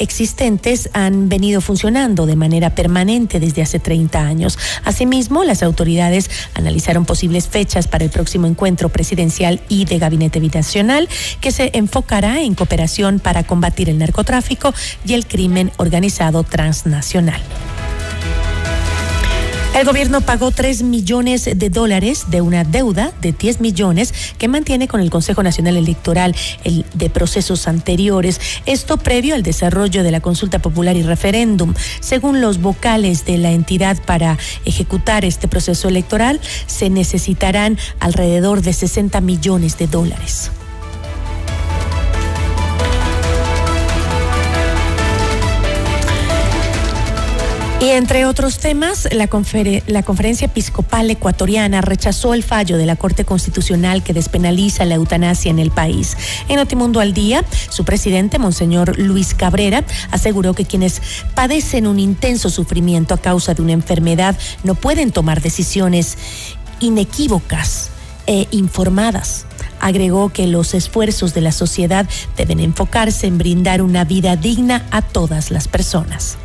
existentes han venido funcionando de manera permanente desde hace 30 años. Asimismo, las autoridades analizaron posibles fechas para el próximo encuentro presidencial y de gabinete habitacional que se enfocará en cooperación para combatir el narcotráfico y el crimen organizado transnacional. El gobierno pagó 3 millones de dólares de una deuda de 10 millones que mantiene con el Consejo Nacional Electoral el de procesos anteriores. Esto previo al desarrollo de la consulta popular y referéndum. Según los vocales de la entidad para ejecutar este proceso electoral, se necesitarán alrededor de 60 millones de dólares. Y entre otros temas, la, Conferencia Episcopal Ecuatoriana rechazó el fallo de la Corte Constitucional que despenaliza la eutanasia en el país. En Notimundo al Día, su presidente, Monseñor Luis Cabrera, aseguró que quienes padecen un intenso sufrimiento a causa de una enfermedad no pueden tomar decisiones inequívocas e informadas. Agregó que los esfuerzos de la sociedad deben enfocarse en brindar una vida digna a todas las personas.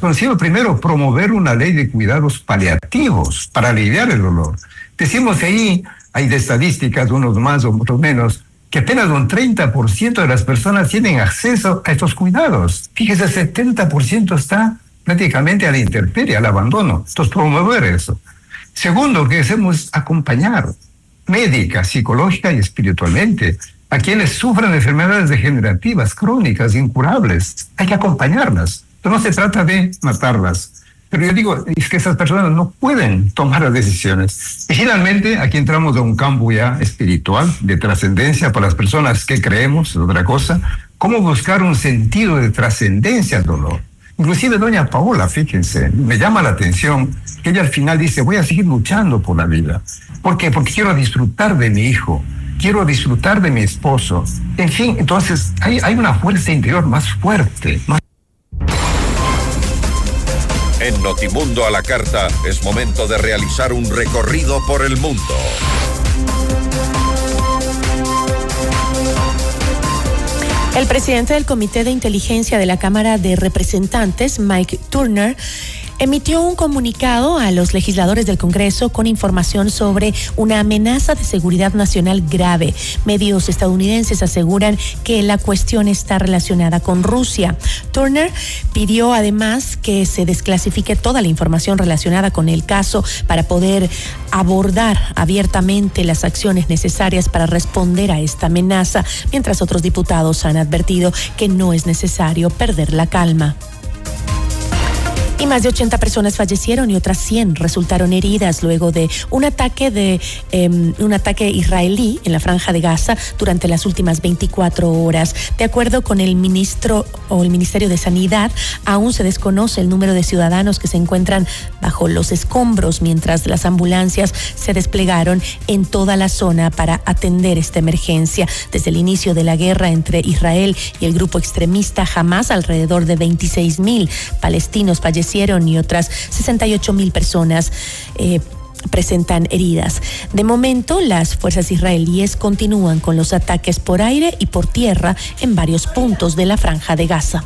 Conocido primero promover una ley de cuidados paliativos para aliviar el dolor. Decimos ahí hay de estadísticas, unos más o otros menos, que apenas un 30% de las personas tienen acceso a estos cuidados. Fíjese, el 70% está prácticamente a la intemperie, al abandono. Entonces, promover eso. Segundo, que debemos acompañar médica, psicológica y espiritualmente a quienes sufren enfermedades degenerativas, crónicas, incurables. Hay que acompañarlas. No se trata de matarlas. Pero yo digo, es que esas personas no pueden tomar las decisiones. Y finalmente, aquí entramos a un campo ya espiritual, de trascendencia para las personas que creemos, otra cosa. ¿Cómo buscar un sentido de trascendencia al dolor? Inclusive doña Paola, fíjense, me llama la atención que ella al final dice, voy a seguir luchando por la vida. ¿Por qué? Porque quiero disfrutar de mi hijo, quiero disfrutar de mi esposo. En fin, entonces hay, hay una fuerza interior más fuerte, más En Notimundo a la Carta es momento de realizar un recorrido por el mundo. El presidente del Comité de Inteligencia de la Cámara de Representantes, Mike Turner, emitió un comunicado a los legisladores del Congreso con información sobre una amenaza de seguridad nacional grave. Medios estadounidenses aseguran que la cuestión está relacionada con Rusia. Turner pidió además que se desclasifique toda la información relacionada con el caso para poder abordar abiertamente las acciones necesarias para responder a esta amenaza, mientras otros diputados han advertido que no es necesario perder la calma. Y más de 80 personas fallecieron y otras 100 resultaron heridas luego de un ataque de em, un ataque israelí en la franja de Gaza durante las últimas 24 horas. De acuerdo con el ministro o el Ministerio de Sanidad, aún se desconoce el número de ciudadanos que se encuentran bajo los escombros mientras las ambulancias se desplegaron en toda la zona para atender esta emergencia. Desde el inicio de la guerra entre Israel y el grupo extremista Hamas, alrededor de 26 mil palestinos fallecieron y otras 68 mil personas. Eh, presentan heridas. De momento, las fuerzas israelíes continúan con los ataques por aire y por tierra en varios puntos de la franja de Gaza.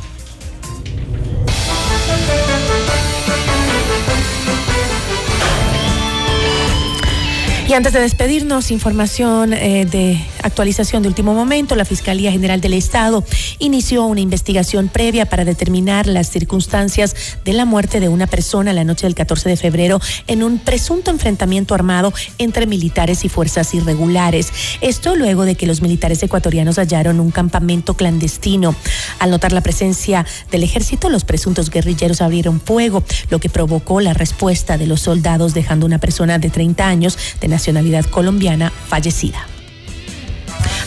Y antes de despedirnos, información eh, de actualización de último momento. La Fiscalía General del Estado inició una investigación previa para determinar las circunstancias de la muerte de una persona la noche del 14 de febrero en un presunto enfrentamiento armado entre militares y fuerzas irregulares. Esto luego de que los militares ecuatorianos hallaron un campamento clandestino. Al notar la presencia del ejército, los presuntos guerrilleros abrieron fuego, lo que provocó la respuesta de los soldados, dejando una persona de 30 años de nacionalidad colombiana fallecida.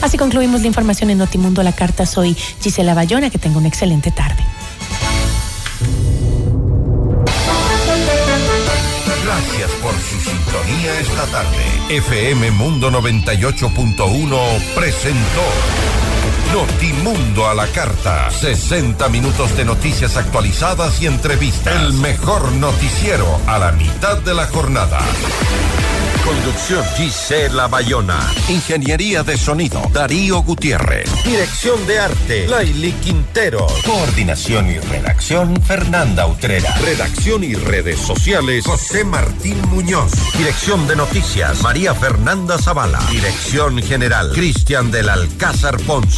Así concluimos la información en Notimundo la Carta. Soy Gisela Bayona, que tenga una excelente tarde. Gracias por su sintonía esta tarde. FM Mundo 98.1 presentó Notimundo a la Carta. 60 minutos de noticias actualizadas y entrevistas. El mejor noticiero a la mitad de la jornada. Conducción Gisela Bayona. Ingeniería de sonido Darío Gutiérrez. Dirección de arte Laili Quintero. Coordinación y redacción Fernanda Utrera. Redacción y redes sociales José Martín Muñoz. Dirección de noticias María Fernanda Zavala. Dirección general Cristian del Alcázar Ponce.